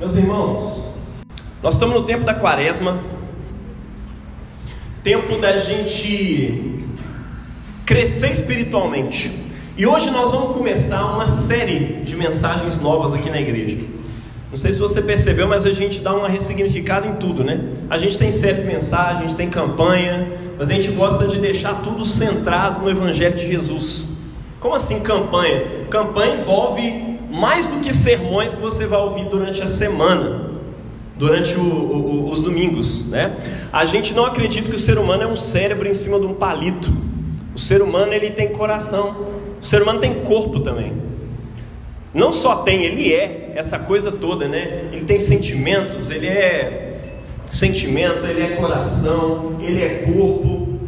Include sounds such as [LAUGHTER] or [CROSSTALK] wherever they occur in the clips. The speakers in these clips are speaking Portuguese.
Meus irmãos, nós estamos no tempo da quaresma, tempo da gente crescer espiritualmente. E hoje nós vamos começar uma série de mensagens novas aqui na igreja. Não sei se você percebeu, mas a gente dá uma ressignificada em tudo, né? A gente tem série de mensagens, tem campanha, mas a gente gosta de deixar tudo centrado no Evangelho de Jesus. Como assim campanha? Campanha envolve mais do que sermões que você vai ouvir durante a semana, durante o, o, os domingos, né? A gente não acredita que o ser humano é um cérebro em cima de um palito. O ser humano ele tem coração. O ser humano tem corpo também. Não só tem, ele é essa coisa toda, né? Ele tem sentimentos, ele é sentimento, ele é coração, ele é corpo.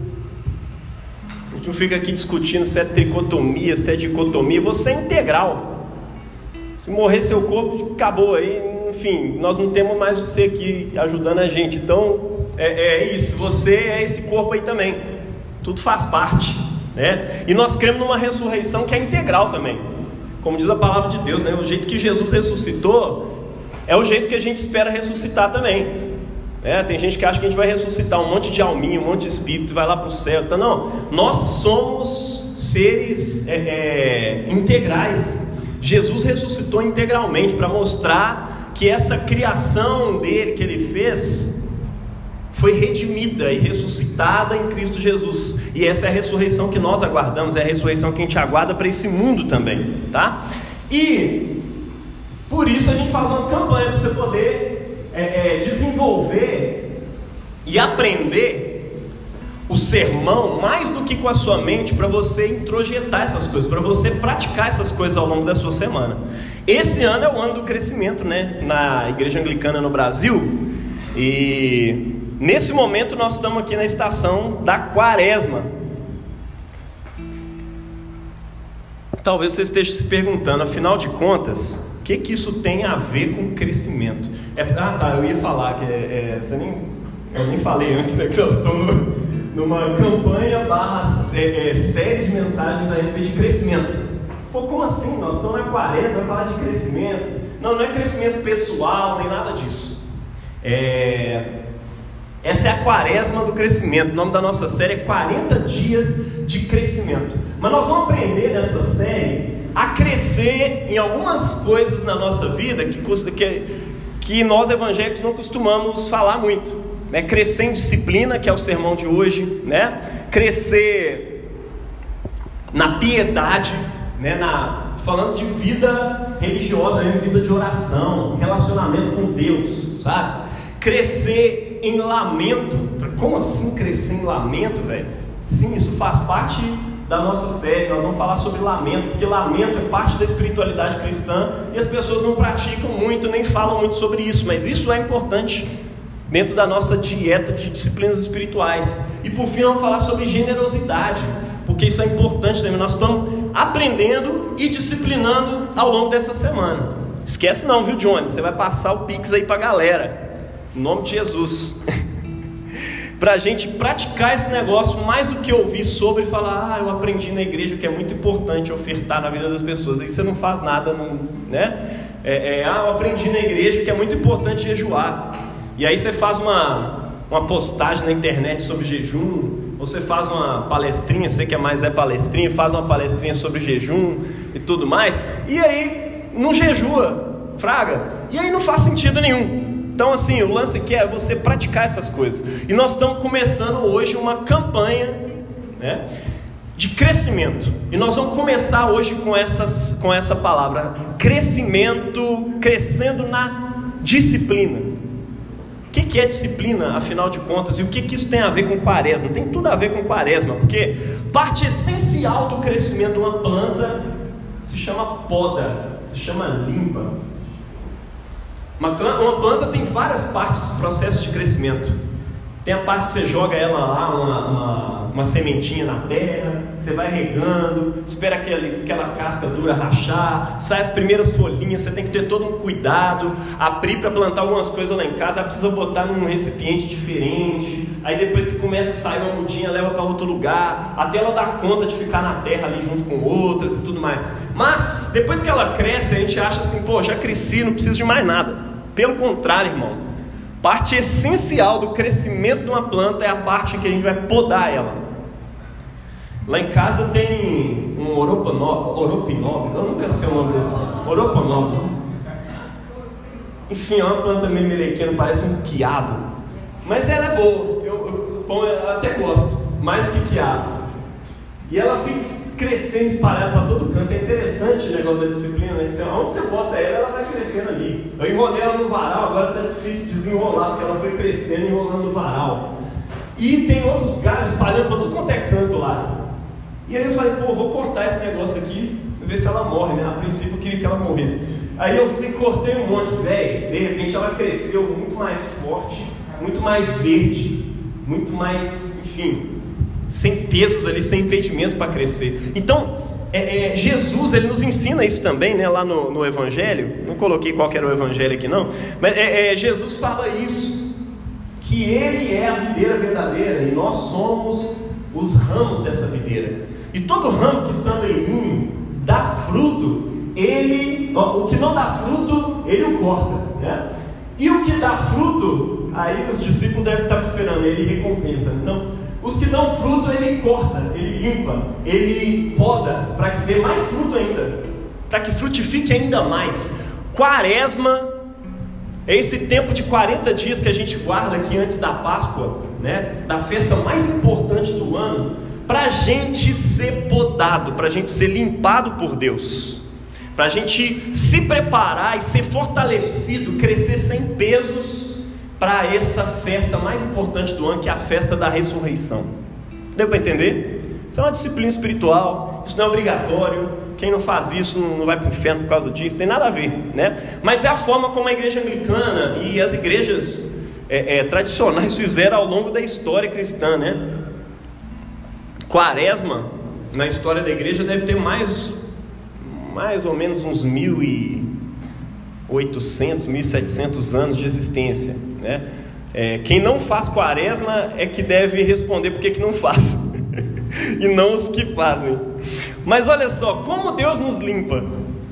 A gente não fica aqui discutindo se é tricotomia, se é dicotomia, você é integral. Se morrer seu corpo, acabou aí, enfim, nós não temos mais você aqui ajudando a gente. Então, é, é isso, você é esse corpo aí também. Tudo faz parte, né? E nós cremos numa ressurreição que é integral também. Como diz a palavra de Deus, né? O jeito que Jesus ressuscitou é o jeito que a gente espera ressuscitar também. É, tem gente que acha que a gente vai ressuscitar um monte de alminha, um monte de espírito, vai lá para o céu. Então, não, nós somos seres é, é, integrais. Jesus ressuscitou integralmente para mostrar que essa criação dele que ele fez foi redimida e ressuscitada em Cristo Jesus. E essa é a ressurreição que nós aguardamos, é a ressurreição que a gente aguarda para esse mundo também, tá? E por isso a gente faz umas campanhas para você poder é, é, desenvolver e aprender o sermão mais do que com a sua mente para você introjetar essas coisas, para você praticar essas coisas ao longo da sua semana. Esse ano é o ano do crescimento, né, na Igreja Anglicana no Brasil. E Nesse momento nós estamos aqui na estação da quaresma. Talvez você esteja se perguntando, afinal de contas, o que, que isso tem a ver com crescimento? É, ah tá, eu ia falar que é, é, você nem, eu nem falei antes, né, que nós estamos numa campanha barra é, é, série de mensagens a respeito de crescimento. Pô, como assim? Nós estamos na quaresma, vai falar de crescimento. Não, não é crescimento pessoal, nem nada disso. É, essa é a quaresma do crescimento. O nome da nossa série é 40 dias de crescimento. Mas nós vamos aprender nessa série a crescer em algumas coisas na nossa vida que, que, que nós evangélicos não costumamos falar muito. Né? Crescer em disciplina, que é o sermão de hoje, né? crescer na piedade, né? na, falando de vida religiosa, né? vida de oração, relacionamento com Deus, sabe? Crescer em lamento. Como assim crescer em lamento, velho? Sim, isso faz parte da nossa série. Nós vamos falar sobre lamento, porque lamento é parte da espiritualidade cristã e as pessoas não praticam muito, nem falam muito sobre isso, mas isso é importante dentro da nossa dieta de disciplinas espirituais. E por fim, vamos falar sobre generosidade, porque isso é importante também. Nós estamos aprendendo e disciplinando ao longo dessa semana. Esquece não, viu, Johnny? Você vai passar o Pix aí para a galera. Em nome de Jesus. [LAUGHS] para a gente praticar esse negócio mais do que ouvir sobre e falar, ah, eu aprendi na igreja que é muito importante ofertar na vida das pessoas. Aí você não faz nada, não, né? É, é, ah, eu aprendi na igreja que é muito importante jejuar. E aí você faz uma, uma postagem na internet sobre jejum, você faz uma palestrinha, você que é mais é palestrinha, faz uma palestrinha sobre jejum e tudo mais, e aí não jejua, fraga, e aí não faz sentido nenhum. Então, assim, o lance aqui é você praticar essas coisas. E nós estamos começando hoje uma campanha né, de crescimento. E nós vamos começar hoje com, essas, com essa palavra: crescimento, crescendo na disciplina. O que, que é disciplina, afinal de contas? E o que, que isso tem a ver com quaresma? Tem tudo a ver com quaresma, porque parte essencial do crescimento de uma planta se chama poda, se chama limpa. Uma, uma planta tem várias partes do processo de crescimento. Tem a parte que você joga ela lá, uma, uma, uma sementinha na terra, você vai regando, espera aquele, aquela casca dura rachar, sai as primeiras folhinhas, você tem que ter todo um cuidado, abrir para plantar algumas coisas lá em casa, aí precisa botar num recipiente diferente, aí depois que começa a sair uma mudinha, leva para outro lugar, até ela dar conta de ficar na terra ali junto com outras e tudo mais. Mas, depois que ela cresce, a gente acha assim, pô, já cresci, não preciso de mais nada. Pelo contrário, irmão, parte essencial do crescimento de uma planta é a parte que a gente vai podar ela. Lá em casa tem um oropinóbio, eu nunca sei o nome desse. Enfim, é uma planta meio melequena, parece um quiabo. Mas ela é boa, eu, eu, eu até gosto, mais que quiabo. E ela fica crescendo espalhada para todo canto. É interessante o negócio da disciplina, né? Você, onde você bota ela, ela vai crescendo ali. Eu enrolei ela no varal, agora está difícil desenrolar, porque ela foi crescendo enrolando no varal. E tem outros galhos espalhando para tudo quanto é canto lá. E aí eu falei, pô, vou cortar esse negócio aqui, ver se ela morre, né? A princípio eu queria que ela morresse. Aí eu fui, cortei um monte, velho. De repente ela cresceu muito mais forte, muito mais verde, muito mais, enfim, sem pesos ali, sem impedimento para crescer. Então, é, é, Jesus ele nos ensina isso também, né, lá no, no Evangelho. Não coloquei qual era o Evangelho aqui não, mas é, é, Jesus fala isso, que Ele é a videira verdadeira e nós somos os ramos dessa videira. E todo ramo que estando em mim dá fruto, ele, o que não dá fruto, ele o corta, né? E o que dá fruto, aí os discípulos devem estar esperando, ele recompensa. Então, os que dão fruto, ele corta, ele limpa, ele poda, para que dê mais fruto ainda, para que frutifique ainda mais. Quaresma é esse tempo de 40 dias que a gente guarda aqui antes da Páscoa, né? da festa mais importante do ano, para a gente ser podado, para a gente ser limpado por Deus, para a gente se preparar e ser fortalecido, crescer sem pesos para essa festa mais importante do ano, que é a festa da ressurreição. Deu para entender? Isso é uma disciplina espiritual, isso não é obrigatório. Quem não faz isso não vai para o inferno por causa disso, tem nada a ver, né? Mas é a forma como a igreja anglicana e as igrejas é, é, tradicionais fizeram ao longo da história cristã, né? Quaresma, na história da igreja, deve ter mais, mais ou menos uns mil e 800, 1700 anos de existência. Né? É, quem não faz quaresma é que deve responder por que não faz, [LAUGHS] e não os que fazem. Mas olha só, como Deus nos limpa.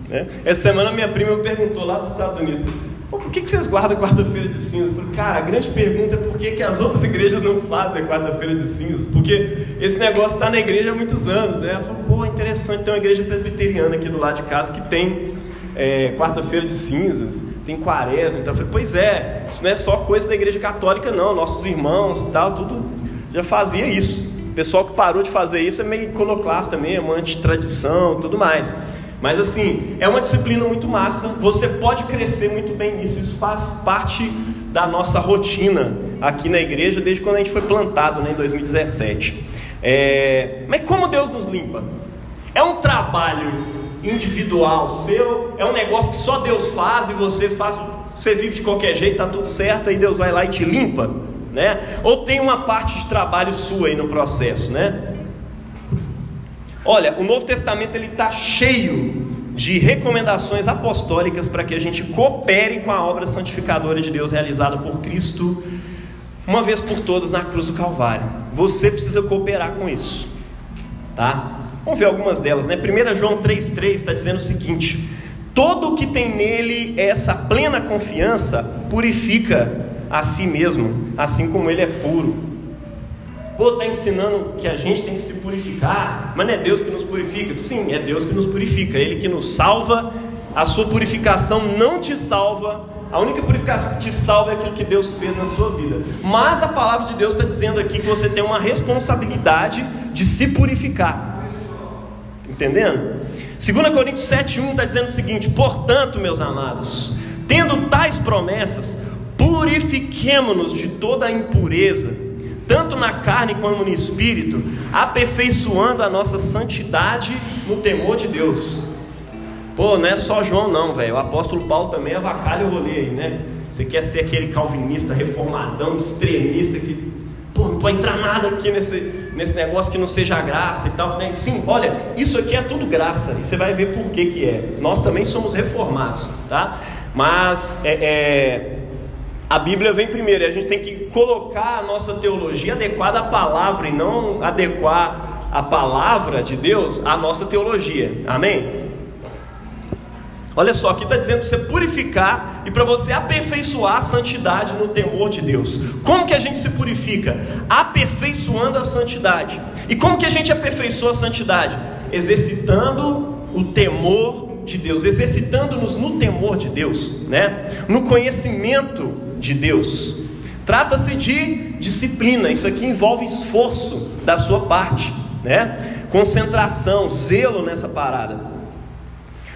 Né? Essa semana minha prima me perguntou lá dos Estados Unidos: por que, que vocês guardam quarta-feira de cinzas? Eu falei, cara, a grande pergunta é por que, que as outras igrejas não fazem quarta-feira de cinzas? Porque esse negócio está na igreja há muitos anos. Né? Ela falou, pô, interessante, tem uma igreja presbiteriana aqui do lado de casa que tem é, quarta-feira de cinzas, tem quaresma. Então eu falei, pois é, isso não é só coisa da igreja católica, não. Nossos irmãos e tal, tudo já fazia isso. O pessoal que parou de fazer isso é meio iconoclasta mesmo, anti-tradição tudo mais. Mas assim, é uma disciplina muito massa. Você pode crescer muito bem nisso. Isso faz parte da nossa rotina aqui na igreja desde quando a gente foi plantado, né, em 2017. É... Mas como Deus nos limpa? É um trabalho individual seu, é um negócio que só Deus faz e você faz, você vive de qualquer jeito, tá tudo certo, aí Deus vai lá e te limpa, né? Ou tem uma parte de trabalho sua aí no processo, né? Olha, o Novo Testamento ele está cheio de recomendações apostólicas para que a gente coopere com a obra santificadora de Deus realizada por Cristo uma vez por todas na cruz do Calvário. Você precisa cooperar com isso, tá? Vamos ver algumas delas, né? 1 João 3,3 está dizendo o seguinte: Todo que tem nele essa plena confiança purifica a si mesmo, assim como ele é puro. Pô, está ensinando que a gente tem que se purificar, mas não é Deus que nos purifica? Sim, é Deus que nos purifica, Ele que nos salva. A sua purificação não te salva, a única purificação que te salva é aquilo que Deus fez na sua vida. Mas a palavra de Deus está dizendo aqui que você tem uma responsabilidade de se purificar entendendo? 2 Coríntios 7,1 está dizendo o seguinte: portanto, meus amados, tendo tais promessas, purifiquemo-nos de toda a impureza, tanto na carne como no espírito, aperfeiçoando a nossa santidade no temor de Deus. Pô, não é só João, não, velho. O apóstolo Paulo também avacalha o rolê aí, né? Você quer ser aquele calvinista, reformadão, extremista que Pô, não pode entrar nada aqui nesse, nesse negócio que não seja graça e tal. Falei, sim, olha, isso aqui é tudo graça. E você vai ver por que, que é. Nós também somos reformados, tá? Mas é, é, a Bíblia vem primeiro. E a gente tem que colocar a nossa teologia adequada à palavra e não adequar a palavra de Deus à nossa teologia. Amém? Olha só, aqui está dizendo para você purificar e para você aperfeiçoar a santidade no temor de Deus. Como que a gente se purifica? Aperfeiçoando a santidade. E como que a gente aperfeiçoa a santidade? Exercitando o temor de Deus, exercitando-nos no temor de Deus, né? No conhecimento de Deus. Trata-se de disciplina. Isso aqui envolve esforço da sua parte, né? Concentração, zelo nessa parada.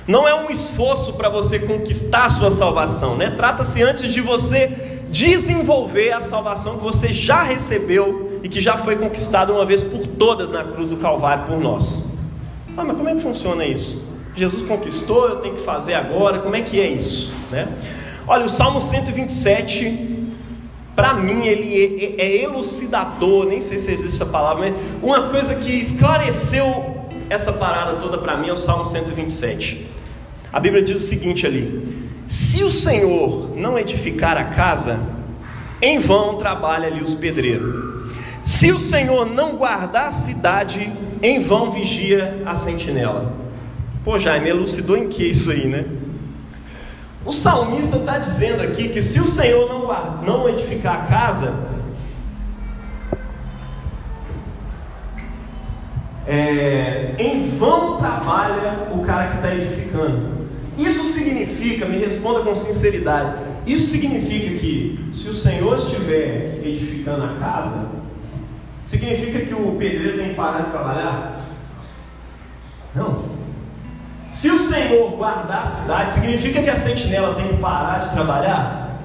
Não é um esforço para você conquistar a sua salvação, né? Trata-se antes de você desenvolver a salvação que você já recebeu e que já foi conquistada uma vez por todas na cruz do Calvário por nós. Ah, mas como é que funciona isso? Jesus conquistou, eu tenho que fazer agora, como é que é isso? Né? Olha, o Salmo 127, para mim, ele é, é, é elucidador, nem sei se existe essa palavra, mas uma coisa que esclareceu essa parada toda para mim é o Salmo 127. A Bíblia diz o seguinte ali: Se o Senhor não edificar a casa, em vão trabalha ali os pedreiros. Se o Senhor não guardar a cidade, em vão vigia a sentinela. Pô, Jaime, elucidou em que isso aí, né? O salmista está dizendo aqui que se o Senhor não, não edificar a casa, é, em vão trabalha o cara que está edificando. Isso significa, me responda com sinceridade, isso significa que se o Senhor estiver edificando a casa, significa que o pedreiro tem que parar de trabalhar? Não. Se o Senhor guardar a cidade, significa que a sentinela tem que parar de trabalhar?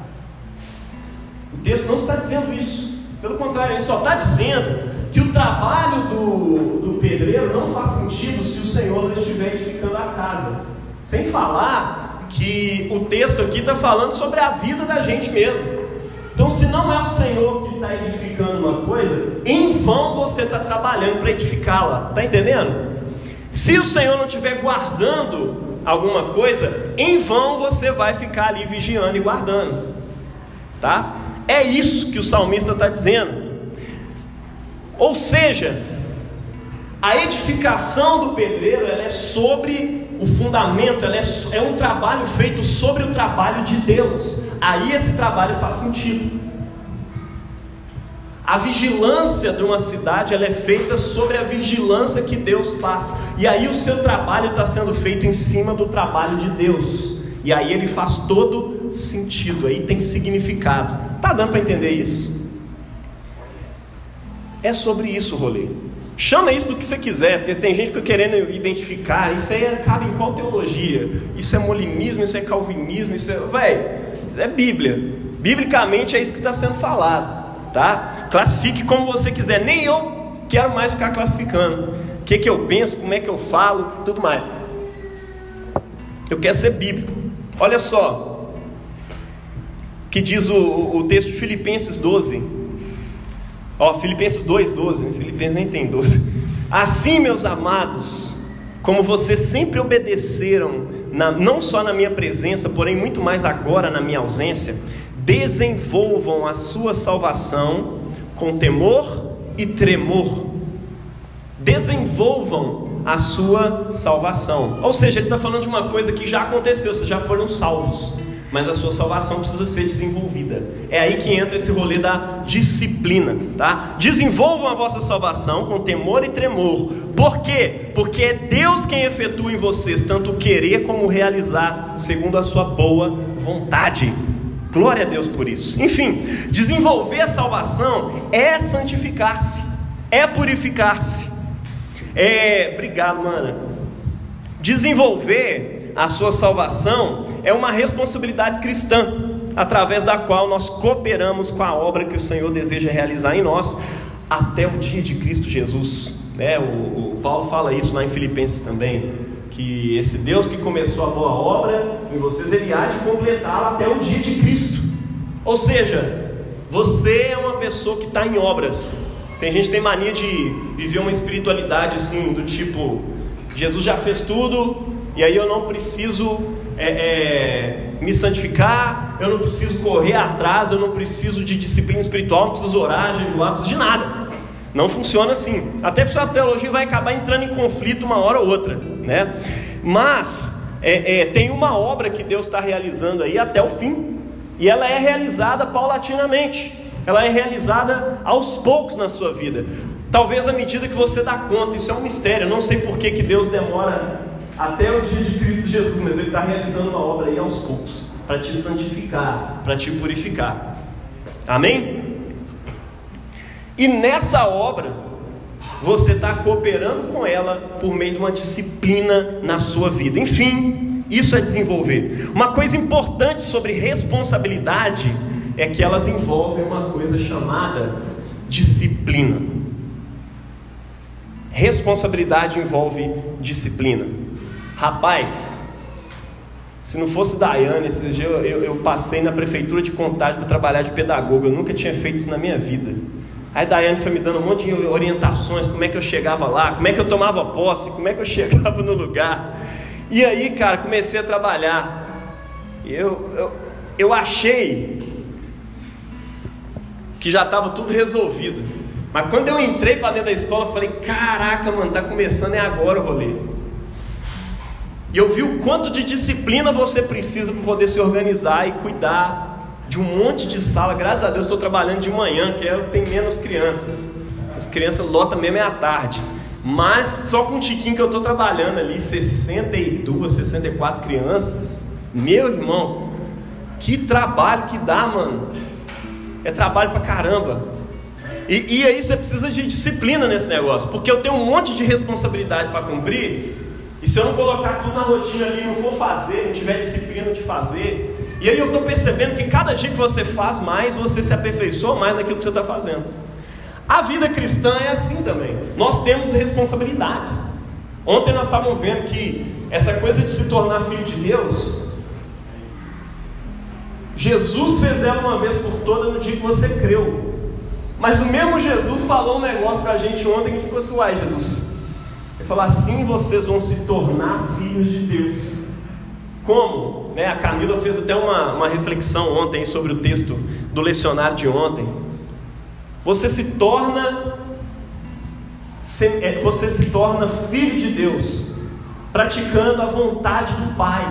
O texto não está dizendo isso. Pelo contrário, ele só está dizendo que o trabalho do, do pedreiro não faz sentido se o Senhor estiver edificando a casa. Sem falar que o texto aqui está falando sobre a vida da gente mesmo. Então, se não é o Senhor que está edificando uma coisa, em vão você está trabalhando para edificá-la. Está entendendo? Se o Senhor não estiver guardando alguma coisa, em vão você vai ficar ali vigiando e guardando. Tá? É isso que o salmista está dizendo. Ou seja, a edificação do pedreiro é sobre o fundamento, é, é um trabalho feito sobre o trabalho de Deus. Aí esse trabalho faz sentido. A vigilância de uma cidade ela é feita sobre a vigilância que Deus faz. E aí o seu trabalho está sendo feito em cima do trabalho de Deus. E aí ele faz todo sentido, aí tem significado. Tá dando para entender isso? É sobre isso o rolê. Chama isso do que você quiser, porque tem gente que querendo identificar, isso aí cabe em qual teologia? Isso é molinismo, isso é calvinismo, isso é. Véi, isso é Bíblia. Biblicamente é isso que está sendo falado. Tá? Classifique como você quiser. Nem eu quero mais ficar classificando. O que, que eu penso, como é que eu falo, tudo mais. Eu quero ser bíblico. Olha só. que diz o, o texto de Filipenses 12, Ó, Filipenses 2, 12. Filipenses nem tem 12. Assim, meus amados, como vocês sempre obedeceram, na, não só na minha presença, porém muito mais agora na minha ausência, desenvolvam a sua salvação com temor e tremor. Desenvolvam a sua salvação. Ou seja, ele está falando de uma coisa que já aconteceu, vocês já foram salvos mas a sua salvação precisa ser desenvolvida. É aí que entra esse rolê da disciplina, tá? Desenvolvam a vossa salvação com temor e tremor. Por quê? Porque é Deus quem efetua em vocês tanto o querer como o realizar, segundo a sua boa vontade. Glória a Deus por isso. Enfim, desenvolver a salvação é santificar-se, é purificar-se. É, obrigado, mana. Desenvolver a sua salvação é uma responsabilidade cristã, através da qual nós cooperamos com a obra que o Senhor deseja realizar em nós até o dia de Cristo Jesus. Né? O, o Paulo fala isso lá em Filipenses também, que esse Deus que começou a boa obra em vocês, ele há de completá-la até o dia de Cristo. Ou seja, você é uma pessoa que está em obras. Tem gente que tem mania de viver uma espiritualidade assim, do tipo, Jesus já fez tudo, e aí eu não preciso é, é, me santificar, eu não preciso correr atrás, eu não preciso de disciplina espiritual, não preciso orar, jejuar, não preciso de nada. Não funciona assim. Até porque a teologia vai acabar entrando em conflito uma hora ou outra, né? Mas é, é, tem uma obra que Deus está realizando aí até o fim, e ela é realizada paulatinamente, ela é realizada aos poucos na sua vida. Talvez à medida que você dá conta, isso é um mistério, eu não sei por que, que Deus demora até o dia de Cristo Jesus, mas Ele está realizando uma obra aí aos poucos, para te santificar, para te purificar. Amém? E nessa obra, você está cooperando com ela por meio de uma disciplina na sua vida. Enfim, isso é desenvolver. Uma coisa importante sobre responsabilidade é que elas envolvem uma coisa chamada disciplina. Responsabilidade envolve disciplina. Rapaz, se não fosse Daiane, esse dia eu, eu, eu passei na prefeitura de Contagem para trabalhar de pedagogo, eu nunca tinha feito isso na minha vida. Aí Daiane foi me dando um monte de orientações, como é que eu chegava lá, como é que eu tomava posse, como é que eu [LAUGHS] chegava no lugar. E aí, cara, comecei a trabalhar. Eu, eu, eu achei que já estava tudo resolvido. Mas quando eu entrei para dentro da escola, eu falei: caraca, mano, tá começando é agora o rolê. E eu vi o quanto de disciplina você precisa para poder se organizar e cuidar de um monte de sala. Graças a Deus estou trabalhando de manhã, que é, tem menos crianças. As crianças lotam mesmo é à tarde. Mas só com o tiquinho que eu estou trabalhando ali, 62, 64 crianças. Meu irmão, que trabalho que dá, mano. É trabalho pra caramba. E, e aí você precisa de disciplina nesse negócio, porque eu tenho um monte de responsabilidade para cumprir. E se eu não colocar tudo na rotina ali, não for fazer, não tiver disciplina de fazer, e aí eu estou percebendo que cada dia que você faz mais, você se aperfeiçoa mais naquilo que você está fazendo. A vida cristã é assim também. Nós temos responsabilidades. Ontem nós estávamos vendo que essa coisa de se tornar filho de Deus, Jesus fez ela uma vez por toda no dia que você creu. Mas o mesmo Jesus falou um negócio com a gente ontem que a gente ficou assim, uai Jesus. Falou assim vocês vão se tornar filhos de Deus. Como? Né, a Camila fez até uma, uma reflexão ontem sobre o texto do lecionário de ontem. Você se torna é, você se torna filho de Deus, praticando a vontade do Pai,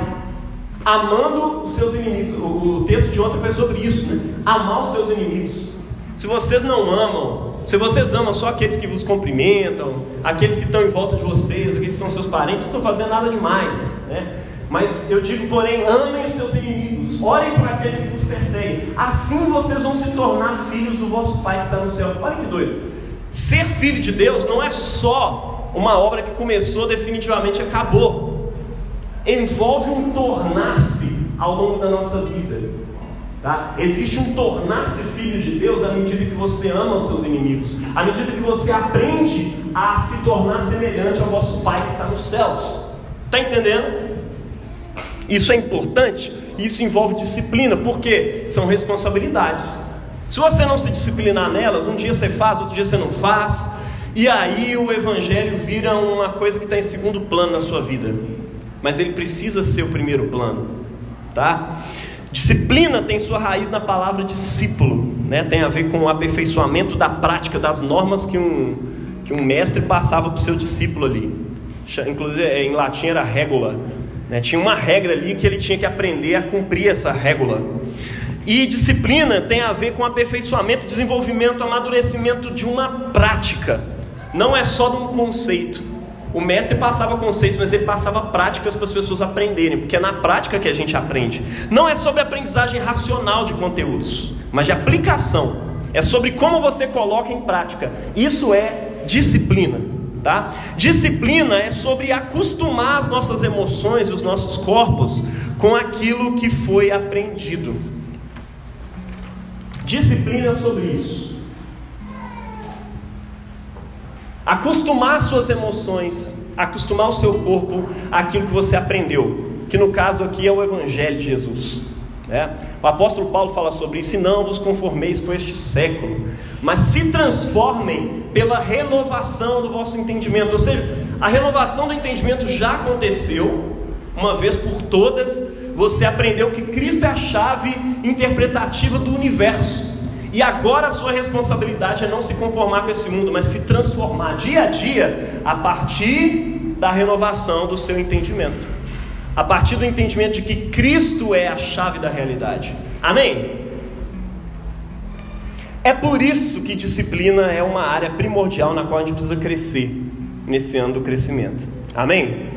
amando os seus inimigos. O, o texto de ontem foi sobre isso, né? Amar os seus inimigos. Se vocês não amam, se vocês amam só aqueles que vos cumprimentam, aqueles que estão em volta de vocês, aqueles que são seus parentes, vocês estão fazendo nada demais, né? Mas eu digo, porém, amem os seus inimigos, orem por aqueles que vos perseguem. Assim vocês vão se tornar filhos do vosso Pai que está no céu. Olha que doido. Ser filho de Deus não é só uma obra que começou definitivamente acabou. Envolve um tornar-se ao longo da nossa vida. Tá? Existe um tornar-se filho de Deus à medida que você ama os seus inimigos, à medida que você aprende a se tornar semelhante ao vosso Pai que está nos céus. Está entendendo? Isso é importante, isso envolve disciplina, porque são responsabilidades. Se você não se disciplinar nelas, um dia você faz, outro dia você não faz, e aí o evangelho vira uma coisa que está em segundo plano na sua vida. Mas ele precisa ser o primeiro plano, tá? Disciplina tem sua raiz na palavra discípulo, né? Tem a ver com o aperfeiçoamento da prática das normas que um, que um mestre passava para o seu discípulo ali. Inclusive em latim era régula, né? Tinha uma regra ali que ele tinha que aprender a cumprir essa regra. E disciplina tem a ver com aperfeiçoamento, desenvolvimento, amadurecimento de uma prática. Não é só de um conceito. O mestre passava conceitos, mas ele passava práticas para as pessoas aprenderem, porque é na prática que a gente aprende. Não é sobre aprendizagem racional de conteúdos, mas de aplicação. É sobre como você coloca em prática. Isso é disciplina. Tá? Disciplina é sobre acostumar as nossas emoções os nossos corpos com aquilo que foi aprendido. Disciplina é sobre isso. Acostumar suas emoções, acostumar o seu corpo àquilo que você aprendeu, que no caso aqui é o Evangelho de Jesus. Né? O apóstolo Paulo fala sobre isso, e não vos conformeis com este século, mas se transformem pela renovação do vosso entendimento. Ou seja, a renovação do entendimento já aconteceu, uma vez por todas, você aprendeu que Cristo é a chave interpretativa do universo. E agora a sua responsabilidade é não se conformar com esse mundo, mas se transformar dia a dia a partir da renovação do seu entendimento. a partir do entendimento de que Cristo é a chave da realidade. Amém? É por isso que disciplina é uma área primordial na qual a gente precisa crescer nesse ano do crescimento. Amém?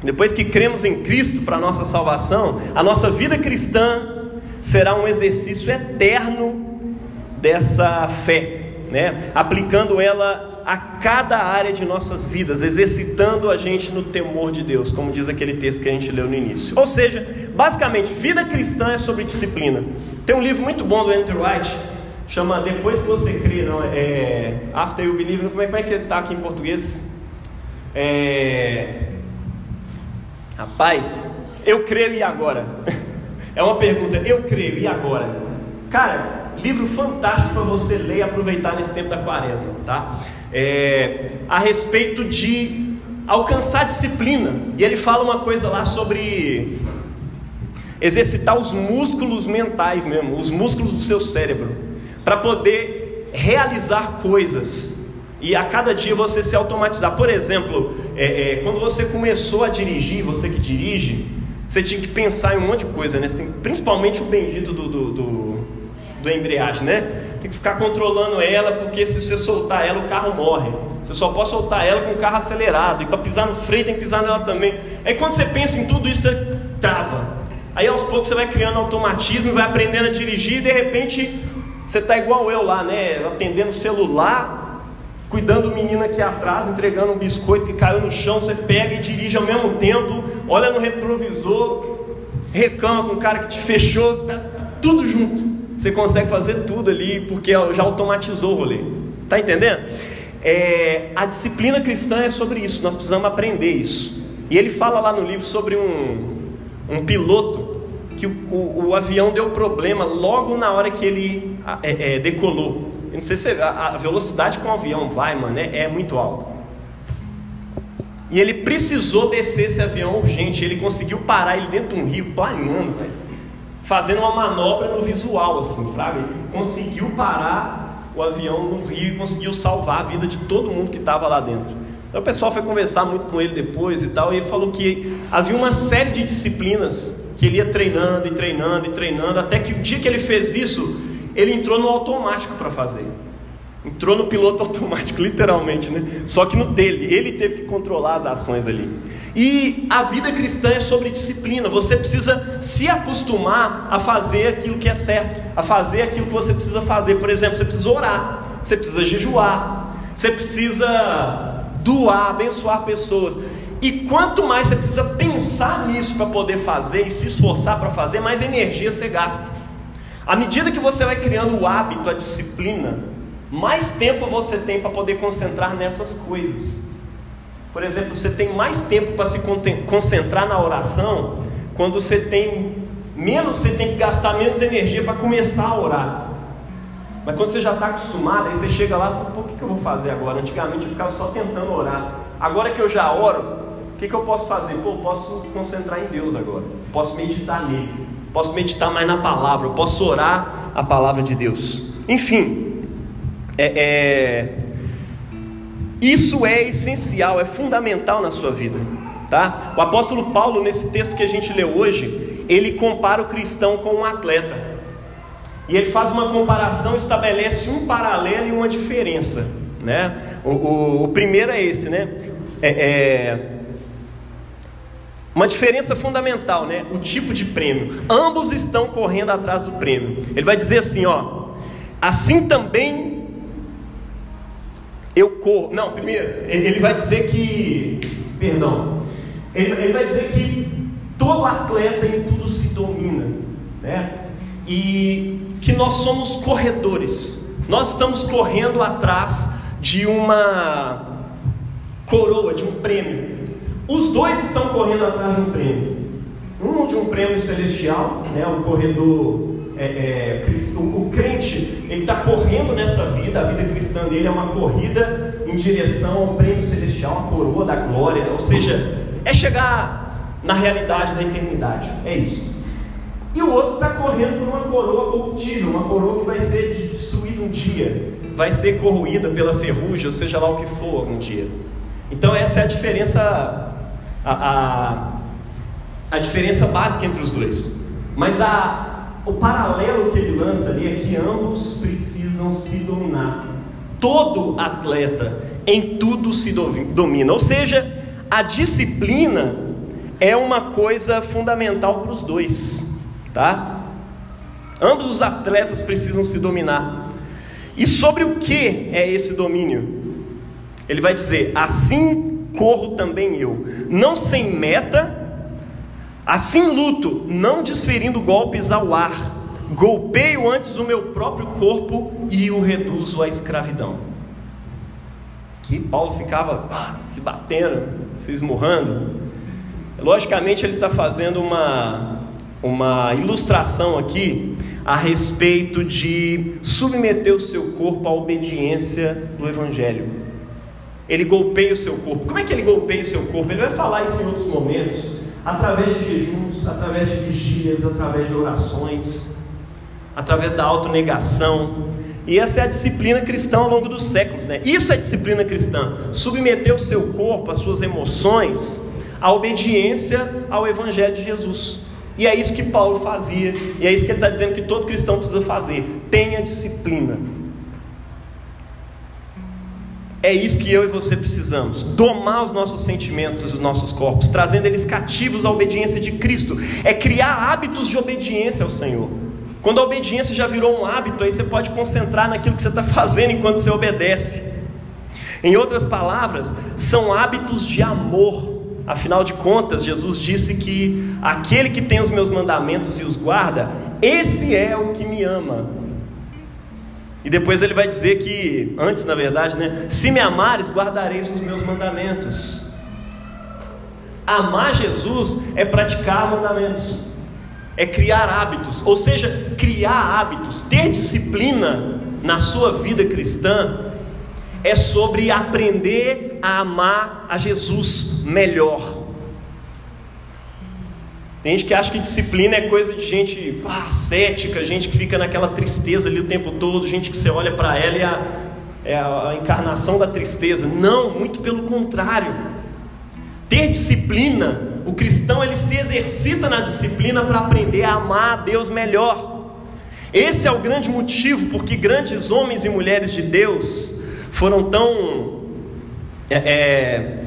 Depois que cremos em Cristo para a nossa salvação, a nossa vida cristã será um exercício eterno dessa fé, né? aplicando ela a cada área de nossas vidas, exercitando a gente no temor de Deus, como diz aquele texto que a gente leu no início. Ou seja, basicamente, vida cristã é sobre disciplina. Tem um livro muito bom do Andrew White, chama Depois que você crê, não, é After You Believe, como é, como é que está aqui em português? É, Rapaz, eu creio e agora? [LAUGHS] É uma pergunta, eu creio e agora? Cara, livro fantástico para você ler e aproveitar nesse tempo da quaresma, tá? É, a respeito de alcançar disciplina. E ele fala uma coisa lá sobre exercitar os músculos mentais mesmo, os músculos do seu cérebro, para poder realizar coisas e a cada dia você se automatizar. Por exemplo, é, é, quando você começou a dirigir, você que dirige, você tinha que pensar em um monte de coisa, né? Tem, principalmente o bendito do, do, do, do embreagem, né? Tem que ficar controlando ela, porque se você soltar ela, o carro morre. Você só pode soltar ela com o carro acelerado. E para pisar no freio, tem que pisar nela também. Aí quando você pensa em tudo isso, você trava. Aí aos poucos você vai criando automatismo, vai aprendendo a dirigir e de repente você está igual eu lá, né? Atendendo o celular, cuidando do menino aqui atrás, entregando um biscoito que caiu no chão, você pega e dirige ao mesmo tempo, olha no retrovisor, reclama com o cara que te fechou, tá tudo junto. Você consegue fazer tudo ali porque já automatizou o rolê. Tá entendendo? É, a disciplina cristã é sobre isso, nós precisamos aprender isso. E ele fala lá no livro sobre um, um piloto que o, o, o avião deu problema logo na hora que ele é, é, decolou não sei se a, a velocidade que um avião vai, mano, é, é muito alta. E ele precisou descer esse avião urgente. Ele conseguiu parar ele dentro de um rio, planeando, velho. Fazendo uma manobra no visual, assim, fraga. Ele conseguiu parar o avião no rio e conseguiu salvar a vida de todo mundo que estava lá dentro. Então o pessoal foi conversar muito com ele depois e tal. E ele falou que havia uma série de disciplinas que ele ia treinando e treinando e treinando. Até que o dia que ele fez isso, ele entrou no automático para fazer. Entrou no piloto [LAUGHS] automático, literalmente, né? Só que no dele, ele teve que controlar as ações ali. E a vida cristã é sobre disciplina. Você precisa se acostumar a fazer aquilo que é certo, a fazer aquilo que você precisa fazer. Por exemplo, você precisa orar, você precisa jejuar, você precisa doar, abençoar pessoas. E quanto mais você precisa pensar nisso para poder fazer e se esforçar para fazer, mais energia você gasta. À medida que você vai criando o hábito, a disciplina, mais tempo você tem para poder concentrar nessas coisas. Por exemplo, você tem mais tempo para se concentrar na oração quando você tem menos, você tem que gastar menos energia para começar a orar. Mas quando você já está acostumado, aí você chega lá e fala, pô, o que, eu vou fazer agora? Antigamente eu ficava só tentando orar. Agora que eu já oro, o que, que eu posso fazer? Pô, eu posso concentrar em Deus agora. Posso meditar nele posso meditar mais na palavra, eu posso orar a palavra de Deus. Enfim, é, é, isso é essencial, é fundamental na sua vida. Tá? O apóstolo Paulo, nesse texto que a gente leu hoje, ele compara o cristão com um atleta. E ele faz uma comparação, estabelece um paralelo e uma diferença. Né? O, o, o primeiro é esse, né? É, é, uma diferença fundamental, né? O tipo de prêmio. Ambos estão correndo atrás do prêmio. Ele vai dizer assim, ó. Assim também eu corro. Não, primeiro, ele vai dizer que. Perdão. Ele, ele vai dizer que todo atleta em tudo se domina, né? E que nós somos corredores. Nós estamos correndo atrás de uma coroa, de um prêmio. Os dois estão correndo atrás de um prêmio. Um de um prêmio celestial, né, o corredor, é, é, o, crente, ele está correndo nessa vida, a vida cristã dele é uma corrida em direção ao prêmio celestial, a coroa da glória, ou seja, é chegar na realidade da eternidade, é isso. E o outro está correndo por uma coroa corruptível, uma coroa que vai ser destruída um dia, vai ser corroída pela ferrugem, ou seja lá o que for, um dia. Então essa é a diferença a, a, diferença básica entre os dois. Mas a, o paralelo que ele lança ali é que ambos precisam se dominar. Todo atleta em tudo se domina, ou seja, a disciplina é uma coisa fundamental para os dois, tá? Ambos os atletas precisam se dominar. E sobre o que é esse domínio? Ele vai dizer: assim corro também eu, não sem meta, assim luto, não desferindo golpes ao ar, golpeio antes o meu próprio corpo e o reduzo à escravidão. Que Paulo ficava ah, se batendo, se esmurrando. Logicamente, ele está fazendo uma, uma ilustração aqui a respeito de submeter o seu corpo à obediência do Evangelho. Ele golpeia o seu corpo. Como é que ele golpeia o seu corpo? Ele vai falar isso em outros momentos, através de jejuns, através de vigílias, através de orações, através da autonegação. E essa é a disciplina cristã ao longo dos séculos, né? Isso é disciplina cristã. Submeter o seu corpo, as suas emoções, à obediência ao Evangelho de Jesus. E é isso que Paulo fazia, e é isso que ele está dizendo que todo cristão precisa fazer: tenha disciplina. É isso que eu e você precisamos: domar os nossos sentimentos, os nossos corpos, trazendo eles cativos à obediência de Cristo. É criar hábitos de obediência ao Senhor. Quando a obediência já virou um hábito, aí você pode concentrar naquilo que você está fazendo enquanto você obedece. Em outras palavras, são hábitos de amor Afinal de contas, Jesus disse que aquele que tem os meus mandamentos e os guarda, esse é o que me ama. E depois ele vai dizer que, antes na verdade, né? Se me amares, guardareis os meus mandamentos. Amar Jesus é praticar mandamentos, é criar hábitos, ou seja, criar hábitos, ter disciplina na sua vida cristã é sobre aprender a amar a Jesus melhor. Tem gente que acha que disciplina é coisa de gente ah, cética, gente que fica naquela tristeza ali o tempo todo, gente que você olha para ela e a, é a, encarnação da tristeza. Não, muito pelo contrário. Ter disciplina, o cristão ele se exercita na disciplina para aprender a amar a Deus melhor. Esse é o grande motivo porque grandes homens e mulheres de Deus foram tão. É, é, é, é,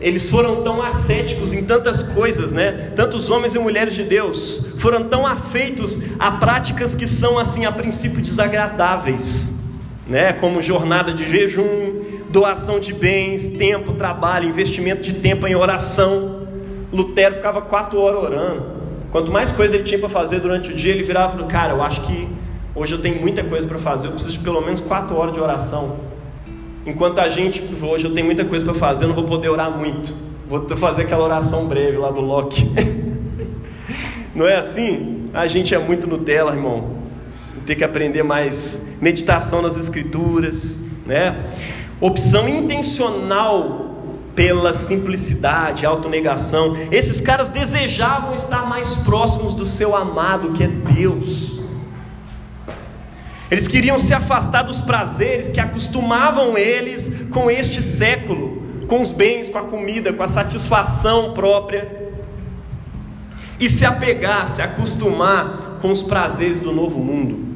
eles foram tão ascéticos em tantas coisas, né? Tantos homens e mulheres de Deus foram tão afeitos a práticas que são assim a princípio desagradáveis, né? Como jornada de jejum, doação de bens, tempo, trabalho, investimento de tempo em oração. Lutero ficava quatro horas orando. Quanto mais coisa ele tinha para fazer durante o dia, ele virava e falou: Cara, eu acho que Hoje eu tenho muita coisa para fazer, eu preciso de pelo menos quatro horas de oração. Enquanto a gente, hoje eu tenho muita coisa para fazer, eu não vou poder orar muito. Vou fazer aquela oração breve lá do Loki. [LAUGHS] não é assim? A gente é muito Nutella, irmão. Tem que aprender mais meditação nas escrituras, né? Opção intencional pela simplicidade, autonegação. Esses caras desejavam estar mais próximos do seu amado, que é Deus. Eles queriam se afastar dos prazeres que acostumavam eles com este século, com os bens, com a comida, com a satisfação própria, e se apegar, se acostumar com os prazeres do novo mundo,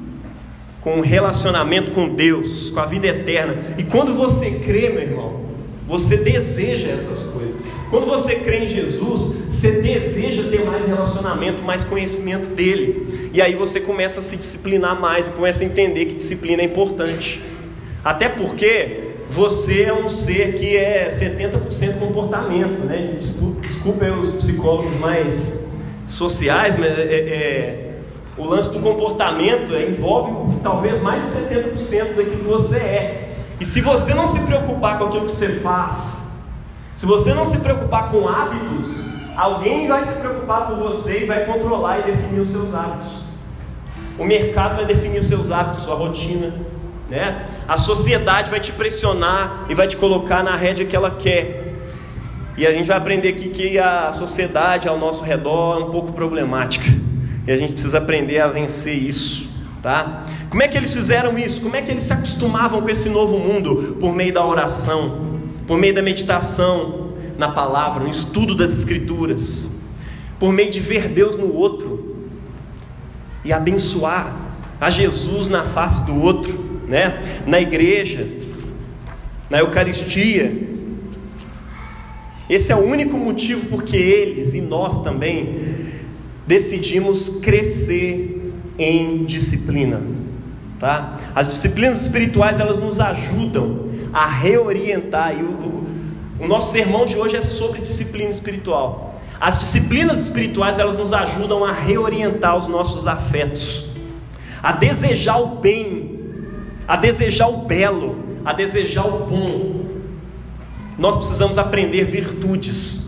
com o relacionamento com Deus, com a vida eterna. E quando você crê, meu irmão, você deseja essas coisas. Quando você crê em Jesus, você deseja ter mais relacionamento, mais conhecimento dele. E aí você começa a se disciplinar mais e começa a entender que disciplina é importante. Até porque você é um ser que é 70% comportamento, né? Desculpa, desculpa os psicólogos mais sociais, mas é, é, é, o lance do comportamento envolve talvez mais de 70% daquilo que você é. E se você não se preocupar com aquilo que você faz, se você não se preocupar com hábitos, alguém vai se preocupar por você e vai controlar e definir os seus hábitos. O mercado vai definir os seus hábitos, sua rotina, né? A sociedade vai te pressionar e vai te colocar na rédea que ela quer. E a gente vai aprender aqui que a sociedade ao nosso redor é um pouco problemática. E a gente precisa aprender a vencer isso, tá? Como é que eles fizeram isso? Como é que eles se acostumavam com esse novo mundo? Por meio da oração, por meio da meditação, na palavra, no estudo das Escrituras, por meio de ver Deus no outro e abençoar a Jesus na face do outro, né? na igreja, na Eucaristia. Esse é o único motivo porque eles e nós também decidimos crescer em disciplina, tá? As disciplinas espirituais elas nos ajudam a reorientar e o, o, o nosso sermão de hoje é sobre disciplina espiritual. As disciplinas espirituais elas nos ajudam a reorientar os nossos afetos, a desejar o bem, a desejar o belo, a desejar o bom, nós precisamos aprender virtudes.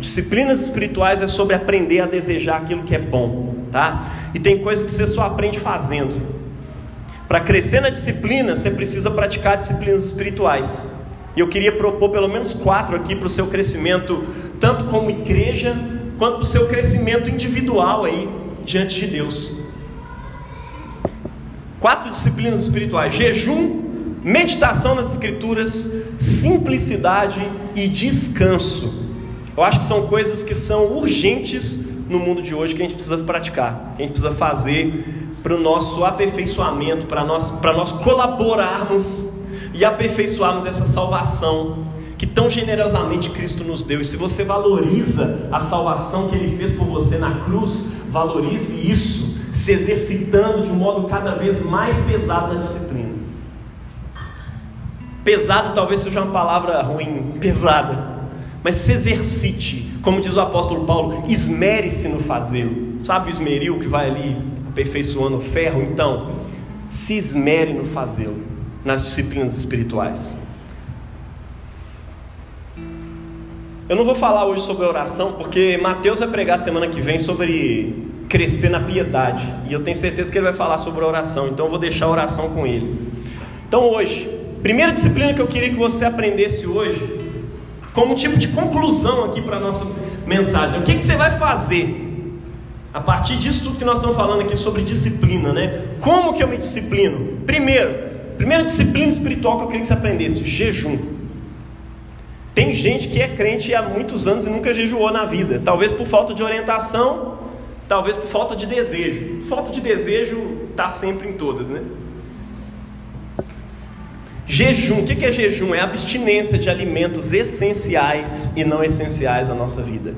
Disciplinas espirituais é sobre aprender a desejar aquilo que é bom, tá? E tem coisa que você só aprende fazendo. Para crescer na disciplina, você precisa praticar disciplinas espirituais. E eu queria propor pelo menos quatro aqui para o seu crescimento, tanto como igreja, quanto para o seu crescimento individual aí diante de Deus. Quatro disciplinas espirituais: jejum, meditação nas Escrituras, simplicidade e descanso. Eu acho que são coisas que são urgentes no mundo de hoje que a gente precisa praticar, que a gente precisa fazer para o nosso aperfeiçoamento, para nós, para nós colaborarmos e aperfeiçoarmos essa salvação que tão generosamente Cristo nos deu. E se você valoriza a salvação que Ele fez por você na cruz, valorize isso, se exercitando de um modo cada vez mais pesado na disciplina. Pesado talvez seja uma palavra ruim, pesada. Mas se exercite, como diz o apóstolo Paulo, esmere-se no fazê-lo. Sabe o esmeril que vai ali aperfeiçoando o ferro? Então, se esmere no fazê-lo, nas disciplinas espirituais. Eu não vou falar hoje sobre oração, porque Mateus vai pregar semana que vem sobre crescer na piedade. E eu tenho certeza que ele vai falar sobre oração, então eu vou deixar a oração com ele. Então hoje, Primeira disciplina que eu queria que você aprendesse hoje, como tipo de conclusão aqui para a nossa mensagem. O que, que você vai fazer a partir disso tudo que nós estamos falando aqui sobre disciplina, né? Como que eu me disciplino? Primeiro, primeira disciplina espiritual que eu queria que você aprendesse: jejum. Tem gente que é crente há muitos anos e nunca jejuou na vida, talvez por falta de orientação, talvez por falta de desejo. Falta de desejo está sempre em todas, né? Jejum, o que é jejum? É abstinência de alimentos essenciais e não essenciais à nossa vida.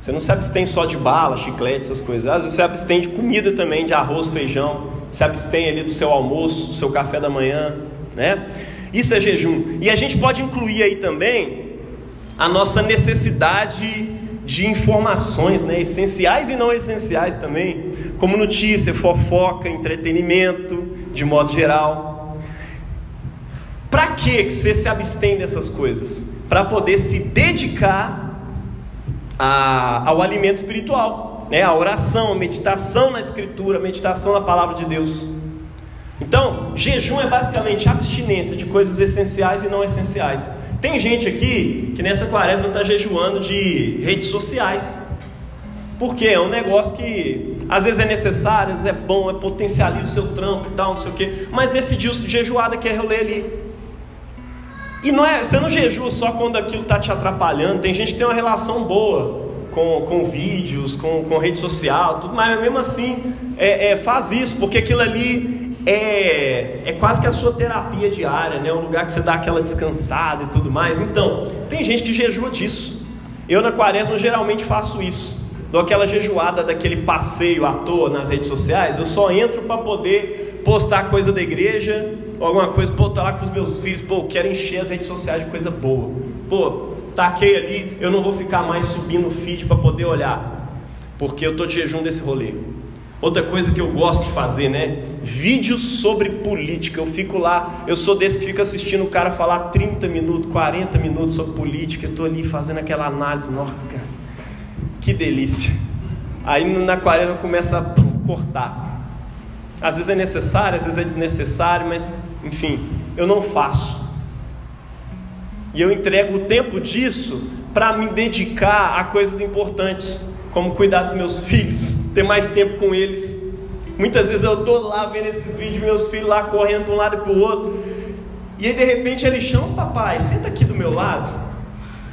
Você não se abstém só de bala, chiclete, essas coisas. Às vezes você abstém de comida também, de arroz, feijão. Se abstém ali do seu almoço, do seu café da manhã, né? Isso é jejum. E a gente pode incluir aí também a nossa necessidade de informações, né? Essenciais e não essenciais também, como notícia, fofoca, entretenimento, de modo geral. Para que você se abstém dessas coisas? Para poder se dedicar a, ao alimento espiritual, né? a oração, a meditação na Escritura, a meditação na palavra de Deus. Então, jejum é basicamente abstinência de coisas essenciais e não essenciais. Tem gente aqui que nessa quaresma está jejuando de redes sociais. Porque é um negócio que às vezes é necessário, às vezes é bom, é potencializa o seu trampo e tal, não sei o quê. Mas decidiu se jejuar daquele rolê ali. E não é, você não jejua só quando aquilo está te atrapalhando. Tem gente que tem uma relação boa com, com vídeos, com, com rede social, tudo, mas mesmo assim é, é, faz isso, porque aquilo ali é, é quase que a sua terapia diária, né? um lugar que você dá aquela descansada e tudo mais. Então, tem gente que jejua disso. Eu na quaresma geralmente faço isso. Dou aquela jejuada daquele passeio à toa nas redes sociais, eu só entro para poder postar coisa da igreja ou alguma coisa, pô, tá lá com os meus filhos, pô, quero encher as redes sociais de coisa boa. Pô, taquei ali, eu não vou ficar mais subindo o feed para poder olhar, porque eu tô de jejum desse rolê. Outra coisa que eu gosto de fazer, né? Vídeos sobre política. Eu fico lá, eu sou desse que fica assistindo o cara falar 30 minutos, 40 minutos sobre política. Eu tô ali fazendo aquela análise, nossa, cara, que delícia. Aí na quaresma começa a cortar. Às vezes é necessário, às vezes é desnecessário, mas enfim, eu não faço. E eu entrego o tempo disso para me dedicar a coisas importantes, como cuidar dos meus filhos, ter mais tempo com eles. Muitas vezes eu estou lá vendo esses vídeos, meus filhos lá correndo para um lado e para o outro, e aí de repente ele chama, papai, senta aqui do meu lado.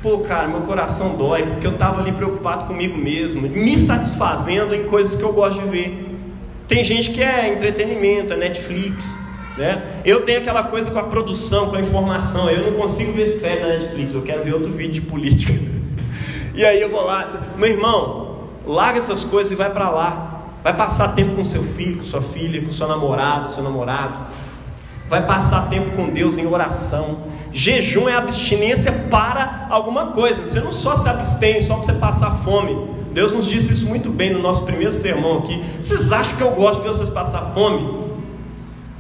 pô, cara, meu coração dói, porque eu estava ali preocupado comigo mesmo, me satisfazendo em coisas que eu gosto de ver. Tem gente que é entretenimento, é Netflix, né? Eu tenho aquela coisa com a produção, com a informação. Eu não consigo ver série na Netflix, eu quero ver outro vídeo de política. [LAUGHS] E aí eu vou lá, meu irmão, larga essas coisas e vai para lá. Vai passar tempo com seu filho, com sua filha, com sua namorada, seu namorado. Vai passar tempo com Deus em oração. Jejum é abstinência para alguma coisa. Você não só se abstém só para você passar fome. Deus nos disse isso muito bem no nosso primeiro sermão aqui. Vocês acham que eu gosto de ver vocês passar fome?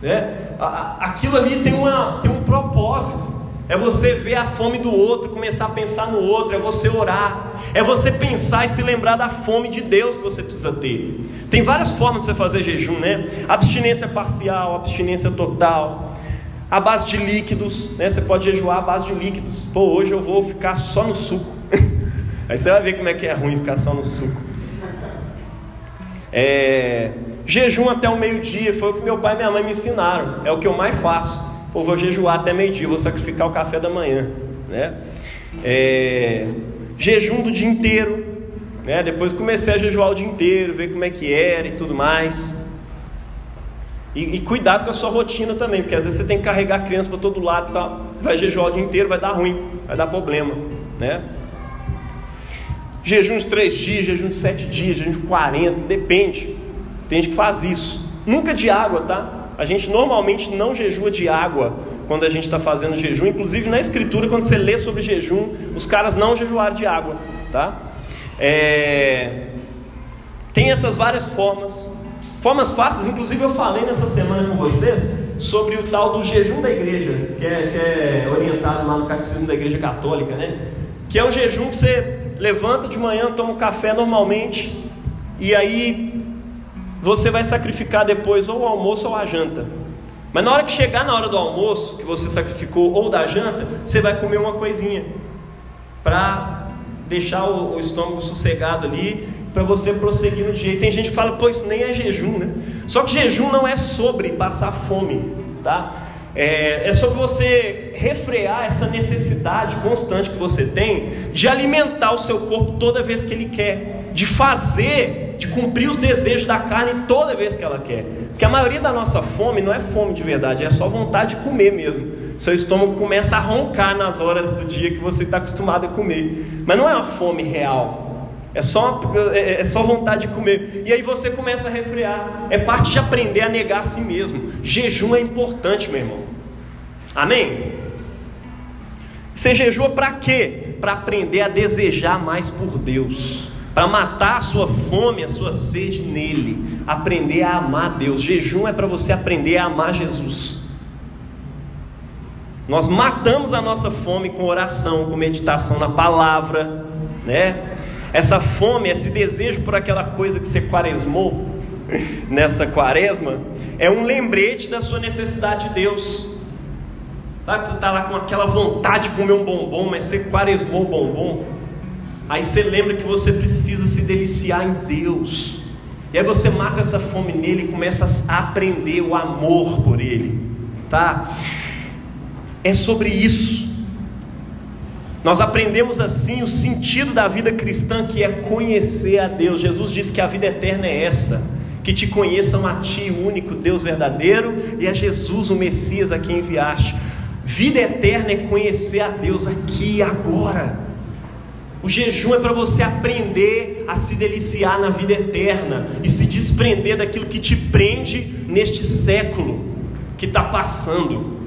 Né? Aquilo ali tem, uma, tem um propósito. É você ver a fome do outro, começar a pensar no outro, é você orar, é você pensar e se lembrar da fome de Deus que você precisa ter. Tem várias formas de você fazer jejum, né? Abstinência parcial, abstinência total, a base de líquidos, né? Você pode jejuar a base de líquidos. Pô, hoje eu vou ficar só no suco. [LAUGHS] Aí você vai ver como é que é ruim ficar só no suco. É, jejum até o meio-dia foi o que meu pai e minha mãe me ensinaram. É o que eu mais faço. Pô, vou jejuar até meio-dia, vou sacrificar o café da manhã, né? É, jejum do dia inteiro, né? Depois comecei a jejuar o dia inteiro, ver como é que era e tudo mais. E, e cuidado com a sua rotina também, porque às vezes você tem que carregar a criança para todo lado, tá? vai jejuar o dia inteiro, vai dar ruim, vai dar problema, né? Jejum de três dias, jejum de sete dias, jejum de 40, depende. Tem gente que faz isso. Nunca de água, tá? A gente normalmente não jejua de água quando a gente está fazendo jejum. Inclusive na escritura, quando você lê sobre jejum, os caras não jejuaram de água, tá? É... Tem essas várias formas, formas fáceis. Inclusive eu falei nessa semana com vocês sobre o tal do jejum da igreja, que é, que é orientado lá no catecismo da igreja católica, né? Que é um jejum que você levanta de manhã, toma um café normalmente e aí você vai sacrificar depois ou o almoço ou a janta. Mas na hora que chegar na hora do almoço, que você sacrificou, ou da janta, você vai comer uma coisinha para deixar o, o, estômago sossegado ali, para você prosseguir no dia. E tem gente que fala, pô, isso nem é jejum, né? Só que jejum não é sobre passar fome, tá? É, é sobre você refrear essa necessidade constante que você tem de alimentar o seu corpo toda vez que ele quer, de fazer de cumprir os desejos da carne toda vez que ela quer. Porque a maioria da nossa fome não é fome de verdade, é só vontade de comer mesmo. Seu estômago começa a roncar nas horas do dia que você está acostumado a comer. Mas não é uma fome real. É só, é, é só vontade de comer. E aí você começa a refrear. É parte de aprender a negar a si mesmo. Jejum é importante, meu irmão. Amém? Você jejua para quê? Para aprender a desejar mais por Deus para matar a sua fome, a sua sede nele, aprender a amar Deus. Jejum é para você aprender a amar Jesus. Nós matamos a nossa fome com oração, com meditação na palavra, né? Essa fome, esse desejo por aquela coisa que você quaresmou [LAUGHS] nessa quaresma, é um lembrete da sua necessidade de Deus. Sabe, você está lá com aquela vontade de comer um bombom, mas você quaresmou o bombom. Aí você lembra que você precisa se deliciar em Deus. E aí você mata essa fome nele e começa a aprender o amor por ele, tá? É sobre isso. Nós aprendemos assim o sentido da vida cristã, que é conhecer a Deus. Jesus disse que a vida eterna é essa: que te conheçam a Ti, único Deus verdadeiro, e a Jesus, o Messias, a quem enviaste. Vida eterna é conhecer a Deus aqui e agora. O jejum é para você aprender a se deliciar na vida eterna e se desprender daquilo que te prende neste século que está passando.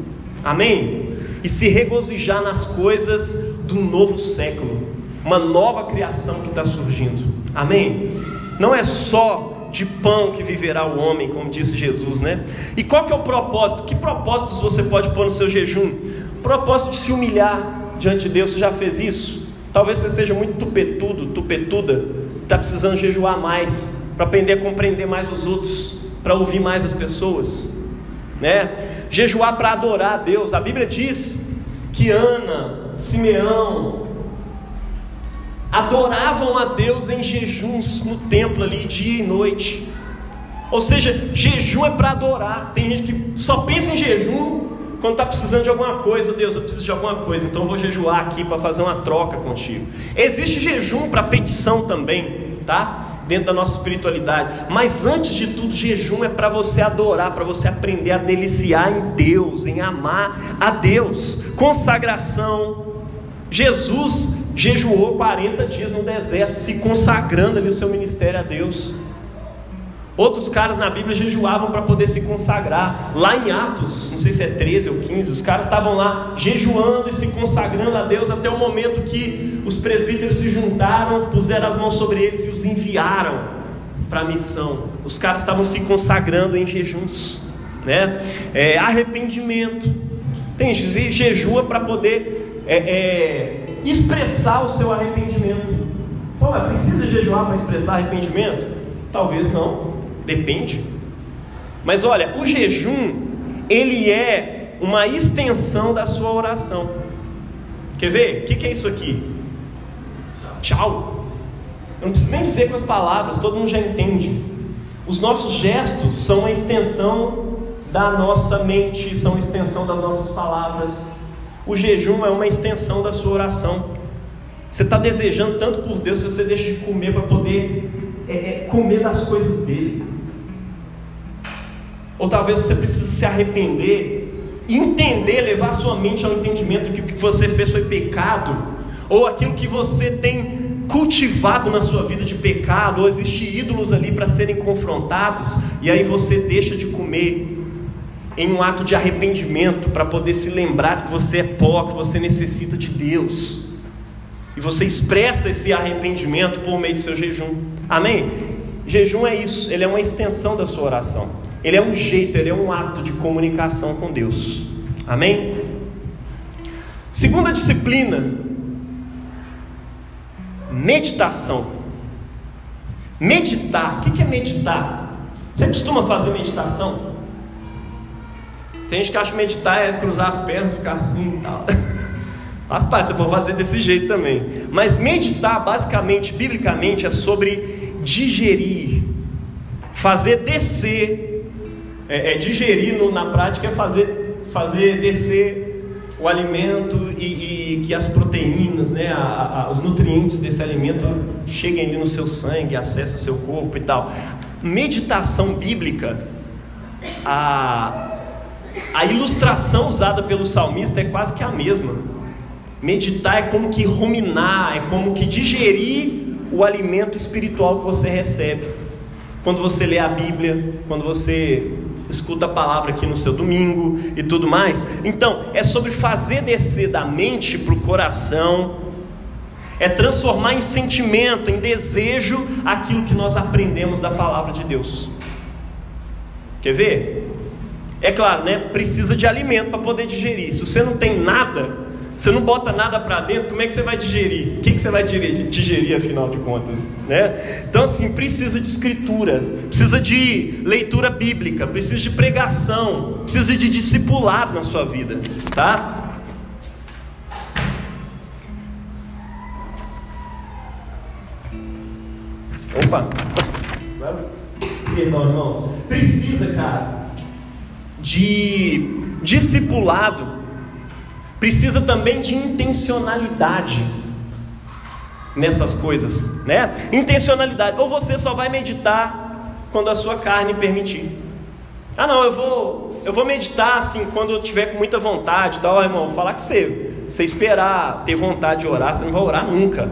Amém? E se regozijar nas coisas do novo século, uma nova criação que está surgindo. Amém? Não é só de pão que viverá o homem, como disse Jesus, né? E qual que é o propósito? Que propósitos você pode pôr no seu jejum? propósito de se humilhar diante de Deus. Você já fez isso? Talvez você seja muito tupetudo, tupetuda, está precisando jejuar mais, para aprender a compreender mais os outros, para ouvir mais as pessoas, né? Jejuar para adorar a Deus. A Bíblia diz que Ana, Simeão, adoravam a Deus em jejuns no templo ali, dia e noite. Ou seja, jejum é para adorar. Tem gente que só pensa em jejum quando está precisando de alguma coisa, Deus, eu preciso de alguma coisa, então eu vou jejuar aqui para fazer uma troca contigo. Existe jejum para petição também, tá? Dentro da nossa espiritualidade. Mas antes de tudo, jejum é para você adorar, para você aprender a deliciar em Deus, em amar a Deus. Consagração. Jesus jejuou 40 dias no deserto, se consagrando ali o seu ministério a Deus. Outros caras na Bíblia jejuavam para poder se consagrar. Lá em Atos, não sei se é 13 ou 15, os caras estavam lá jejuando e se consagrando a Deus até o momento que os presbíteros se juntaram, puseram as mãos sobre eles e os enviaram para a missão. Os caras estavam se consagrando em jejuns, né? É, arrependimento. Tem jejua para poder é, é, expressar o seu arrependimento. Pô, mas precisa jejuar para expressar arrependimento? Talvez não. Depende. Mas olha, o jejum, ele é uma extensão da sua oração. Quer ver? O que, que é isso aqui? Tchau. Eu não preciso nem dizer com as palavras, todo mundo já entende. Os nossos gestos são uma extensão da nossa mente, são uma extensão das nossas palavras. O jejum é uma extensão da sua oração. Você está desejando tanto por Deus, você deixa de comer para poder é, é, comer das coisas dele. Ou talvez você precise se arrepender, entender, levar sua mente ao entendimento que o que você fez foi pecado, ou aquilo que você tem cultivado na sua vida de pecado, ou existem ídolos ali para serem confrontados, e aí você deixa de comer em um ato de arrependimento para poder se lembrar que você é pó, que você necessita de Deus. E você expressa esse arrependimento por meio do seu jejum. Amém? Jejum é isso, ele é uma extensão da sua oração. Ele é um jeito, ele é um ato de comunicação com Deus. Amém? Segunda disciplina: meditação. Meditar, o que é meditar? Você costuma fazer meditação? Tem gente que acha que meditar é cruzar as pernas, ficar assim e tal. [LAUGHS] Faz parte, você pode fazer desse jeito também. Mas meditar, basicamente, biblicamente, é sobre digerir, fazer descer é, é, digerir no, na prática é fazer, fazer descer o alimento e, e que as proteínas, né, a, a, os nutrientes desse alimento cheguem ali no seu sangue, acessem o seu corpo e tal. Meditação bíblica, a, a ilustração usada pelo salmista é quase que a mesma. Meditar é como que ruminar, é como que digerir o alimento espiritual que você recebe. Quando você lê a Bíblia, quando você escuta a palavra aqui no seu domingo e tudo mais. Então, é sobre fazer descer da mente para o coração, é transformar em sentimento, em desejo, aquilo que nós aprendemos da palavra de Deus. Quer ver? É claro, né? Precisa de alimento para poder digerir. Se você não tem nada, você não bota nada para dentro, como é que você vai digerir? O que, que você vai digerir, digerir, afinal de contas? Né? Então, assim, precisa de escritura, precisa de leitura bíblica, precisa de pregação, precisa de discipulado na sua vida, tá? Opa! Perdão, irmãos. Precisa, cara, de discipulado Precisa também de intencionalidade nessas coisas, né? Intencionalidade. Ou você só vai meditar quando a sua carne permitir. Ah, não, eu vou, eu vou meditar assim quando eu tiver com muita vontade, tal, irmão. Vou falar que você, você esperar ter vontade de orar, você não vai orar nunca,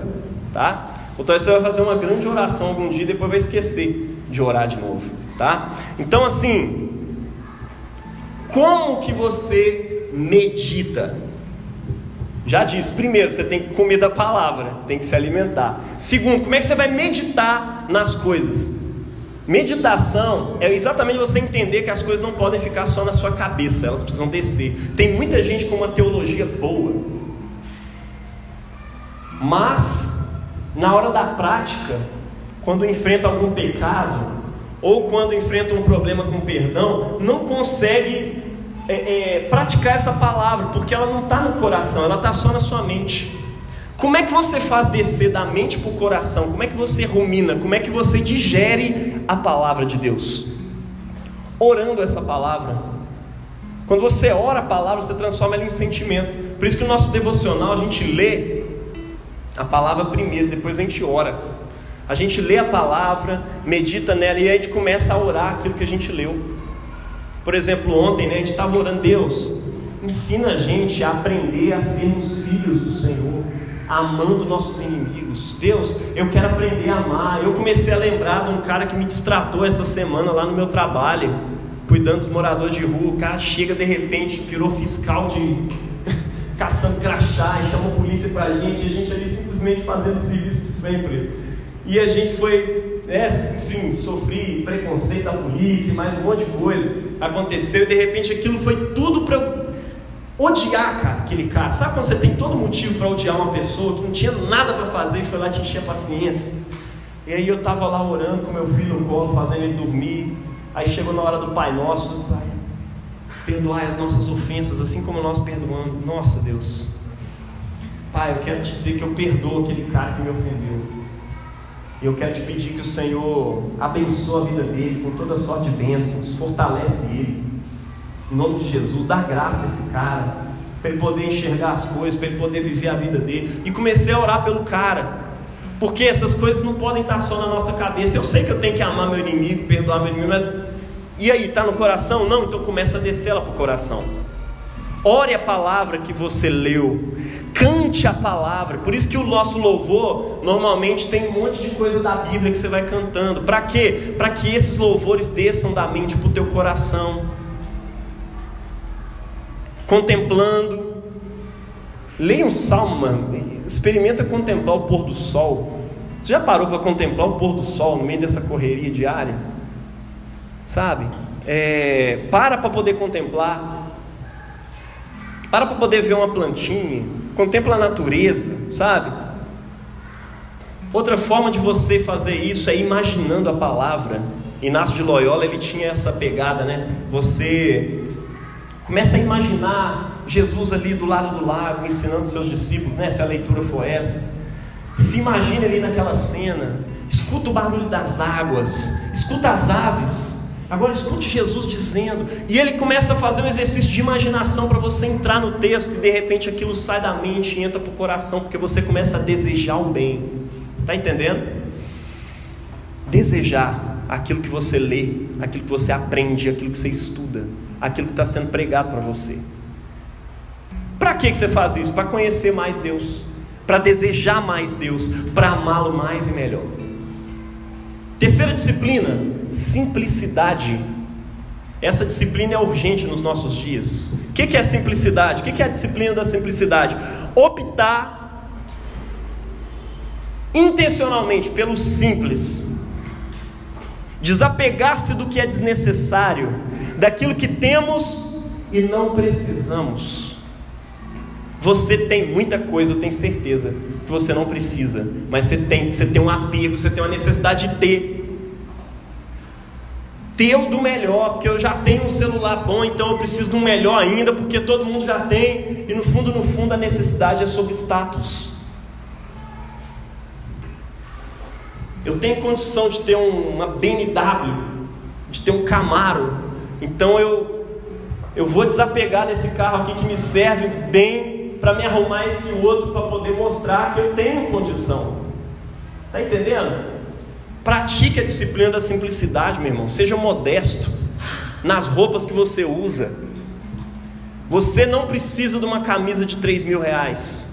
tá? Então você vai fazer uma grande oração algum dia e depois vai esquecer de orar de novo, tá? Então assim, como que você medita? Já disse, primeiro, você tem que comer da palavra, tem que se alimentar. Segundo, como é que você vai meditar nas coisas? Meditação é exatamente você entender que as coisas não podem ficar só na sua cabeça, elas precisam descer. Tem muita gente com uma teologia boa, mas na hora da prática, quando enfrenta algum pecado, ou quando enfrenta um problema com perdão, não consegue é, é, praticar essa palavra, porque ela não está no coração, ela está só na sua mente. Como é que você faz descer da mente para o coração? Como é que você rumina? Como é que você digere a palavra de Deus? Orando essa palavra. Quando você ora a palavra, você transforma ela em sentimento. Por isso que o nosso devocional a gente lê a palavra primeiro, depois a gente ora. A gente lê a palavra, medita nela e aí a gente começa a orar aquilo que a gente leu. Por exemplo, ontem né, a gente estava orando, Deus, ensina a gente a aprender a sermos filhos do Senhor, amando nossos inimigos. Deus, eu quero aprender a amar. Eu comecei a lembrar de um cara que me distratou essa semana lá no meu trabalho, cuidando dos moradores de rua. O cara chega de repente, virou fiscal de [LAUGHS] caçando crachá e chamou a polícia pra gente, e a gente ali simplesmente fazendo serviço de sempre. E a gente foi, né, enfim, sofri preconceito da polícia, mais um monte de coisa aconteceu, e de repente aquilo foi tudo para eu odiar cara, aquele cara. Sabe quando você tem todo motivo para odiar uma pessoa que não tinha nada para fazer e foi lá te encher a paciência? E aí eu estava lá orando com meu filho no colo, fazendo ele dormir. Aí chegou na hora do Pai Nosso, Pai, perdoai as nossas ofensas, assim como nós perdoamos. Nossa Deus, Pai, eu quero te dizer que eu perdoo aquele cara que me ofendeu. E eu quero te pedir que o Senhor abençoe a vida dele com toda sorte de bênçãos, fortalece ele. Em nome de Jesus, dá graça a esse cara, para ele poder enxergar as coisas, para ele poder viver a vida dele. E comecei a orar pelo cara, porque essas coisas não podem estar só na nossa cabeça. Eu sei que eu tenho que amar meu inimigo, perdoar meu inimigo, mas e aí, está no coração? Não, então começa a descer ela para o coração. Ore a palavra que você leu, cante a palavra. Por isso que o nosso louvor normalmente tem um monte de coisa da Bíblia que você vai cantando. Para quê? Para que esses louvores desçam da mente para o teu coração. Contemplando. Leia um salmo, mano. Experimenta contemplar o pôr do sol. Você já parou para contemplar o pôr do sol no meio dessa correria diária? Sabe? É, para para poder contemplar. Para para poder ver uma plantinha, contempla a natureza, sabe? Outra forma de você fazer isso é imaginando a palavra. Inácio de Loyola, ele tinha essa pegada, né? Você começa a imaginar Jesus ali do lado do lago, ensinando seus discípulos, né? Se a leitura for essa. Se imagine ali naquela cena, escuta o barulho das águas, escuta as aves, Agora escute Jesus dizendo, e ele começa a fazer um exercício de imaginação para você entrar no texto e de repente aquilo sai da mente e entra para o coração, porque você começa a desejar o bem. Está entendendo? Desejar aquilo que você lê, aquilo que você aprende, aquilo que você estuda, aquilo que está sendo pregado para você. Para que você faz isso? Para conhecer mais Deus, para desejar mais Deus, para amá-lo mais e melhor. Terceira disciplina, simplicidade. Essa disciplina é urgente nos nossos dias. O que é simplicidade? O que é a disciplina da simplicidade? Optar intencionalmente pelo simples, desapegar-se do que é desnecessário, daquilo que temos e não precisamos. Você tem muita coisa, eu tenho certeza, que você não precisa, mas você tem, você tem um apego, você tem uma necessidade de ter ter o do melhor, porque eu já tenho um celular bom, então eu preciso de um melhor ainda, porque todo mundo já tem, e no fundo, no fundo, a necessidade é sobre status. Eu tenho condição de ter uma BMW, de ter um Camaro, então eu, eu vou desapegar desse carro aqui que me serve bem para me arrumar esse outro para poder mostrar que eu tenho condição. Está entendendo? Pratique a disciplina da simplicidade, meu irmão. Seja modesto nas roupas que você usa. Você não precisa de uma camisa de 3 mil reais,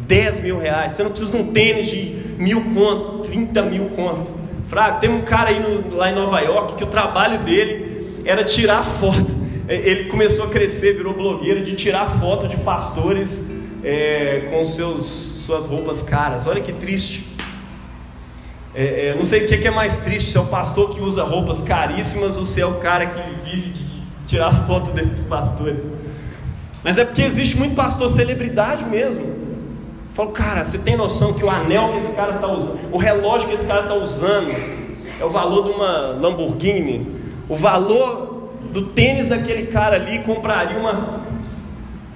10 mil reais. Você não precisa de um tênis de mil conto, 30 mil conto. Fraco, tem um cara aí no, lá em Nova York que o trabalho dele era tirar foto. Ele começou a crescer, virou blogueiro de tirar foto de pastores é, com seus, suas roupas caras. Olha que triste. É, é, não sei o que é mais triste, se é o pastor que usa roupas caríssimas ou se é o cara que vive de tirar foto desses pastores. Mas é porque existe muito pastor celebridade mesmo. Falo, cara, você tem noção que o anel que esse cara está usando, o relógio que esse cara está usando, é o valor de uma Lamborghini, o valor do tênis daquele cara ali compraria um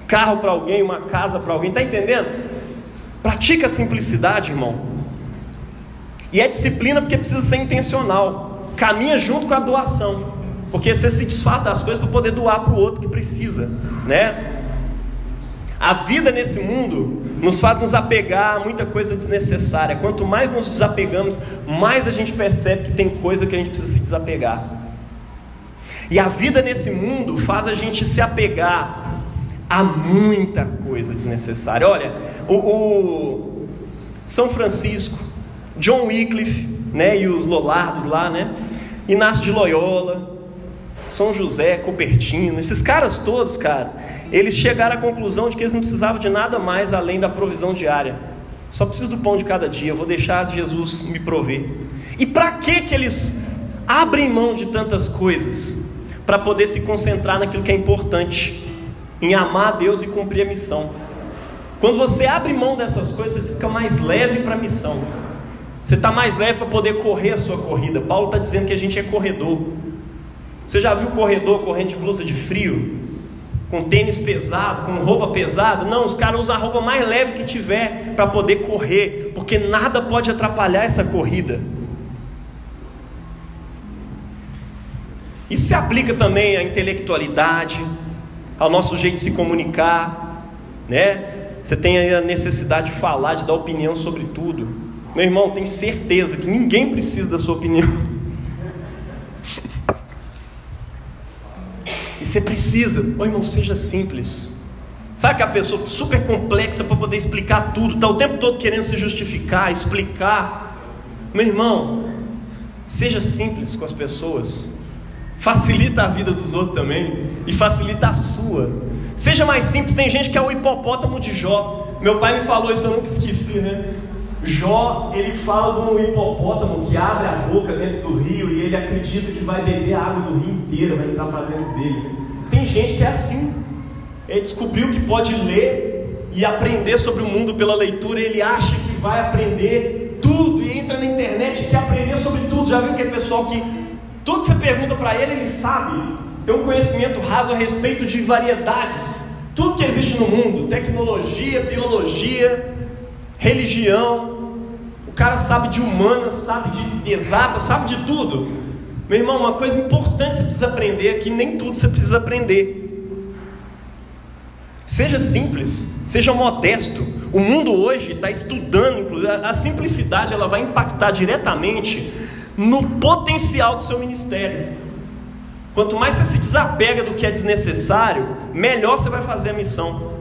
carro para alguém, uma casa para alguém, tá entendendo? Pratica a simplicidade, irmão. E é disciplina porque precisa ser intencional. Caminha junto com a doação. porque você se desfaz das coisas para poder doar para o outro que precisa, né? A vida nesse mundo nos faz nos apegar a muita coisa desnecessária. Quanto mais nos desapegamos, mais a gente percebe que tem coisa que a gente precisa se desapegar. E a vida nesse mundo faz a gente se apegar a muita coisa desnecessária. Olha, o, o São Francisco, John Wycliffe, né, e os Lollardos lá, né, Inácio de Loyola, São José, Copertino, esses caras todos, cara, eles chegaram à conclusão de que eles não precisavam de nada mais além da provisão diária. Só preciso do pão de cada dia, eu vou deixar Jesus me prover. E para que que eles abrem mão de tantas coisas? Para poder se concentrar naquilo que é importante, em amar a Deus e cumprir a missão. Quando você abre mão dessas coisas, você fica mais leve para a missão. Você está mais leve para poder correr a sua corrida. Paulo está dizendo que a gente é corredor. Você já viu corredor correndo de blusa de frio? Com tênis pesado, com roupa pesada? Não, os caras usam a roupa mais leve que tiver para poder correr, porque nada pode atrapalhar essa corrida. Isso se aplica também à intelectualidade, ao nosso jeito de se comunicar, né? Você tem a necessidade de falar, de dar opinião sobre tudo. Meu irmão, tem certeza que ninguém precisa da sua opinião. E você precisa, ô irmão, seja simples. Sabe que a pessoa super complexa para poder explicar tudo, está o tempo todo querendo se justificar, explicar. Meu irmão, seja simples com as pessoas. Facilita a vida dos outros também e facilita a sua. Seja mais simples, tem gente que é o hipopótamo de Jó. Meu pai me falou isso, eu nunca esqueci, né? Jó, ele fala de um hipopótamo que abre a boca dentro do rio e ele acredita que vai beber a água do rio inteira, vai entrar para dentro dele. Tem gente que é assim. Ele descobriu que pode ler e aprender sobre o mundo pela leitura, ele acha que vai aprender tudo e entra na internet e quer aprender sobre tudo. Já viu aquele pessoal que tudo que você pergunta para ele, ele sabe. Tem um conhecimento raso a respeito de variedades. Tudo que existe no mundo, tecnologia, biologia, religião, cara sabe de humanas, sabe de exata, sabe de tudo. Meu irmão, uma coisa importante você precisa aprender é que nem tudo você precisa aprender. Seja simples, seja modesto. O mundo hoje está estudando, inclusive, a simplicidade ela vai impactar diretamente no potencial do seu ministério. Quanto mais você se desapega do que é desnecessário, melhor você vai fazer a missão.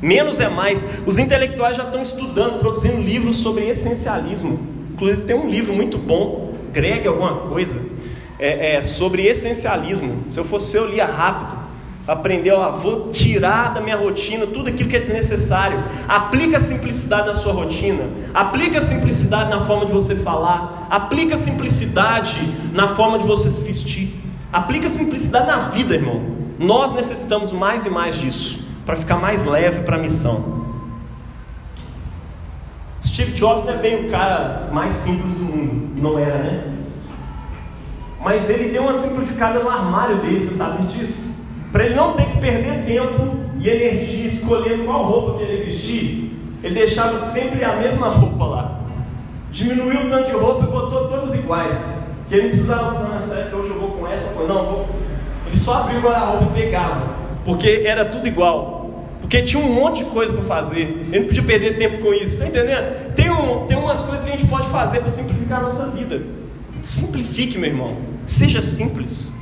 Menos é mais. Os intelectuais já estão estudando, produzindo livros sobre essencialismo. Inclusive tem um livro muito bom, Greg alguma coisa, é, é, sobre essencialismo. Se eu fosse eu, lia rápido. Aprender, ó, vou tirar da minha rotina tudo aquilo que é desnecessário. Aplica a simplicidade na sua rotina. Aplica a simplicidade na forma de você falar. Aplica a simplicidade na forma de você se vestir. Aplica a simplicidade na vida, irmão. Nós necessitamos mais e mais disso para ficar mais leve para a missão. Steve Jobs não é bem o cara mais simples do mundo, não era, né? Mas ele deu uma simplificada no armário dele, você sabe disso? Para ele não ter que perder tempo e energia escolhendo qual roupa que ele vestir, ele deixava sempre a mesma roupa lá. Diminuiu o tanto de roupa e botou todas iguais. Que ele não precisava falar, nessa época hoje eu vou com essa, não, vou. Ele só abriu o roupa e pegava, porque era tudo igual. Porque tinha um monte de coisa para fazer. Ele não podia perder tempo com isso. Está entendendo? Tem, um, tem umas coisas que a gente pode fazer para simplificar a nossa vida. Simplifique, meu irmão. Seja simples.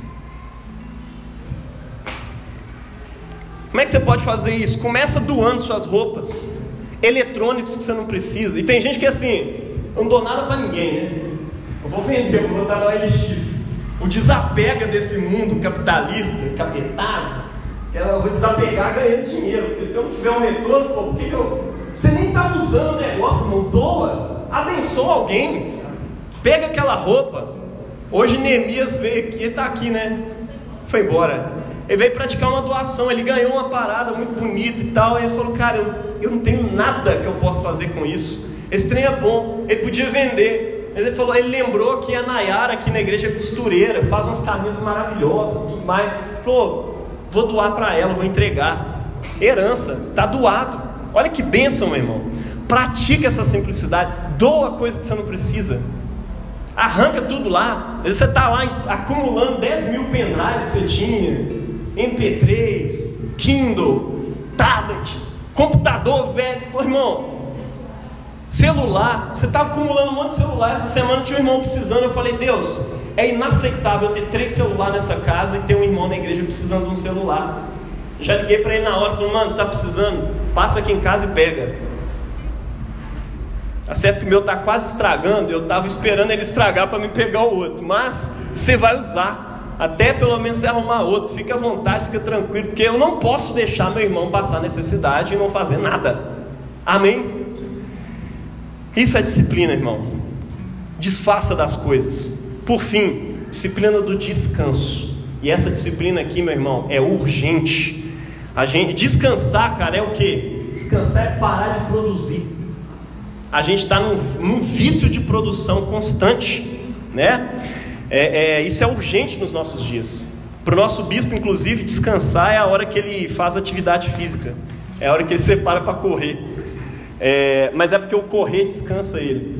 Como é que você pode fazer isso? Começa doando suas roupas, eletrônicos que você não precisa. E tem gente que é assim, eu não dou nada para ninguém, né? Eu vou vender, vou botar no LX. O desapega desse mundo capitalista, capetado, eu vou desapegar ganhando dinheiro. Porque se eu não tiver um retorno, pô, por que, que eu. Você nem estava usando o negócio, não doa. Abençoa alguém. Pega aquela roupa. Hoje Neemias veio aqui, está aqui, né? Foi embora. Ele veio praticar uma doação, ele ganhou uma parada muito bonita e tal. Aí ele falou, cara, eu, eu não tenho nada que eu possa fazer com isso. Esse trem é bom, ele podia vender. Ele falou, ele lembrou que a Nayara aqui na igreja é costureira, faz umas camisas maravilhosas, tudo mais. Falou, vou doar para ela, vou entregar. Herança, está doado. Olha que bênção, meu irmão. Pratica essa simplicidade, doa coisa que você não precisa. Arranca tudo lá. Você está lá acumulando 10 mil pendrives que você tinha, MP3, Kindle, tablet, computador velho. Ô irmão, celular, você está acumulando um monte de celular. Essa semana tinha um irmão precisando. Eu falei, Deus, é inaceitável ter três celulares nessa casa e ter um irmão na igreja precisando de um celular. Já liguei para ele na hora, falei, mano, está precisando? Passa aqui em casa e pega. Tá certo que o meu tá quase estragando, eu estava esperando ele estragar para me pegar o outro, mas você vai usar, até pelo menos você arrumar outro. Fica à vontade, fica tranquilo, porque eu não posso deixar meu irmão passar necessidade e não fazer nada. Amém? Isso é disciplina, irmão. Desfaça das coisas. Por fim, disciplina do descanso. E essa disciplina aqui, meu irmão, é urgente. A gente descansar, cara, é o que? Descansar é parar de produzir a gente está num, num, vício de produção constante, né? É, é, isso é urgente nos nossos dias. Para o nosso bispo, inclusive, descansar é a hora que ele faz atividade física, é a hora que ele separa para correr. É, mas é porque o correr descansa ele,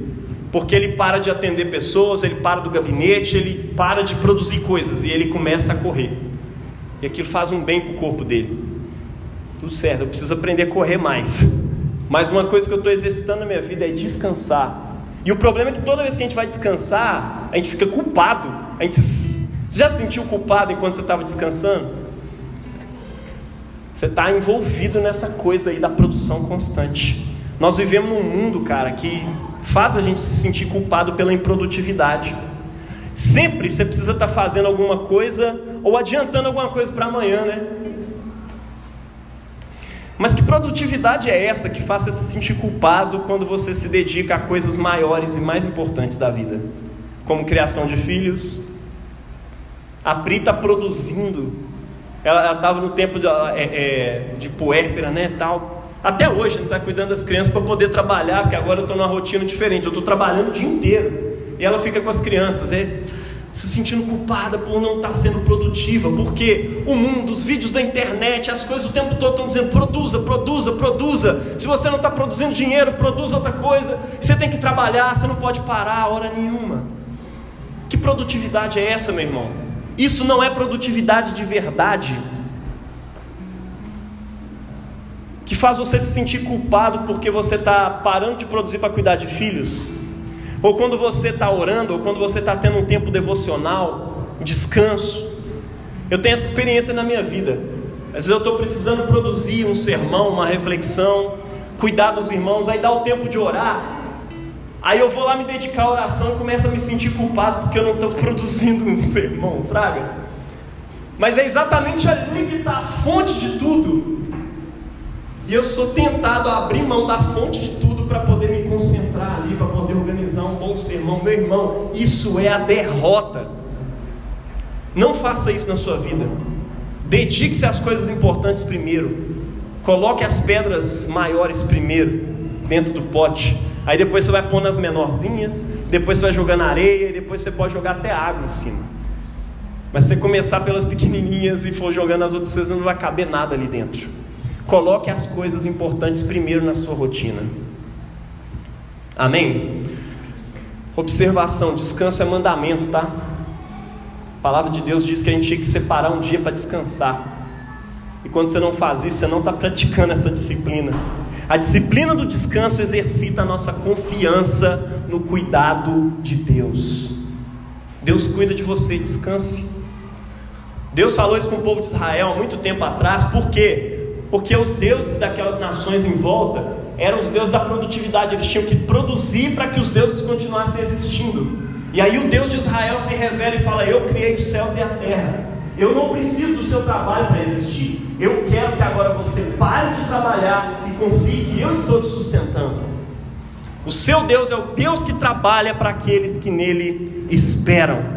porque ele para de atender pessoas, ele para do gabinete, ele para de produzir coisas e ele começa a correr. E aquilo faz um bem para o corpo dele. Tudo certo, eu preciso aprender a correr mais. Mas uma coisa que eu estou exercitando na minha vida é descansar. E o problema é que toda vez que a gente vai descansar, a gente fica culpado. A gente, você já se sentiu culpado enquanto você estava descansando? Você está envolvido nessa coisa aí da produção constante. Nós vivemos num mundo, cara, que faz a gente se sentir culpado pela improdutividade. Sempre você precisa estar tá fazendo alguma coisa ou adiantando alguma coisa para amanhã, né? Mas que produtividade é essa que faça se sentir culpado quando você se dedica a coisas maiores e mais importantes da vida? Como criação de filhos. A Pri está produzindo. Ela estava no tempo de, é, é, de puérpera, né, tal. Até hoje, ela está cuidando das crianças para poder trabalhar, porque agora eu estou numa rotina diferente. Eu estou trabalhando o dia inteiro. E ela fica com as crianças. É, se sentindo culpada por não estar sendo produtiva, porque o mundo, os vídeos da internet, as coisas o tempo todo estão dizendo produza, produza, produza. Se você não está produzindo dinheiro, produza outra coisa. Você tem que trabalhar, você não pode parar hora nenhuma. Que produtividade é essa, meu irmão? Isso não é produtividade de verdade. Que faz você se sentir culpado porque você está parando de produzir para cuidar de filhos ou quando você está orando, ou quando você está tendo um tempo devocional, descanso. Eu tenho essa experiência na minha vida. Às vezes eu estou precisando produzir um sermão, uma reflexão, cuidar dos irmãos, aí dá o tempo de orar. Aí eu vou lá me dedicar à oração e começo a me sentir culpado porque eu não estou [LAUGHS] produzindo um sermão, fraga. Mas é exatamente ali que está a fonte de tudo. E eu sou tentado a abrir mão da fonte de tudo para poder me concentrar ali, para poder organizar um bom sermão. Meu irmão, isso é a derrota. Não faça isso na sua vida. Dedique-se às coisas importantes primeiro. Coloque as pedras maiores primeiro dentro do pote. Aí depois você vai pôr nas menorzinhas, depois você vai jogar na areia, depois você pode jogar até água em cima. Mas se você começar pelas pequenininhas e for jogando as outras coisas, não vai caber nada ali dentro. Coloque as coisas importantes primeiro na sua rotina. Amém? Observação: descanso é mandamento, tá? A palavra de Deus diz que a gente tinha que separar um dia para descansar. E quando você não faz isso, você não está praticando essa disciplina. A disciplina do descanso exercita a nossa confiança no cuidado de Deus. Deus cuida de você, descanse. Deus falou isso com o povo de Israel há muito tempo atrás, por quê? Porque os deuses daquelas nações em volta eram os deuses da produtividade, eles tinham que produzir para que os deuses continuassem existindo. E aí o Deus de Israel se revela e fala: Eu criei os céus e a terra. Eu não preciso do seu trabalho para existir. Eu quero que agora você pare de trabalhar e confie que eu estou te sustentando. O seu Deus é o Deus que trabalha para aqueles que nele esperam.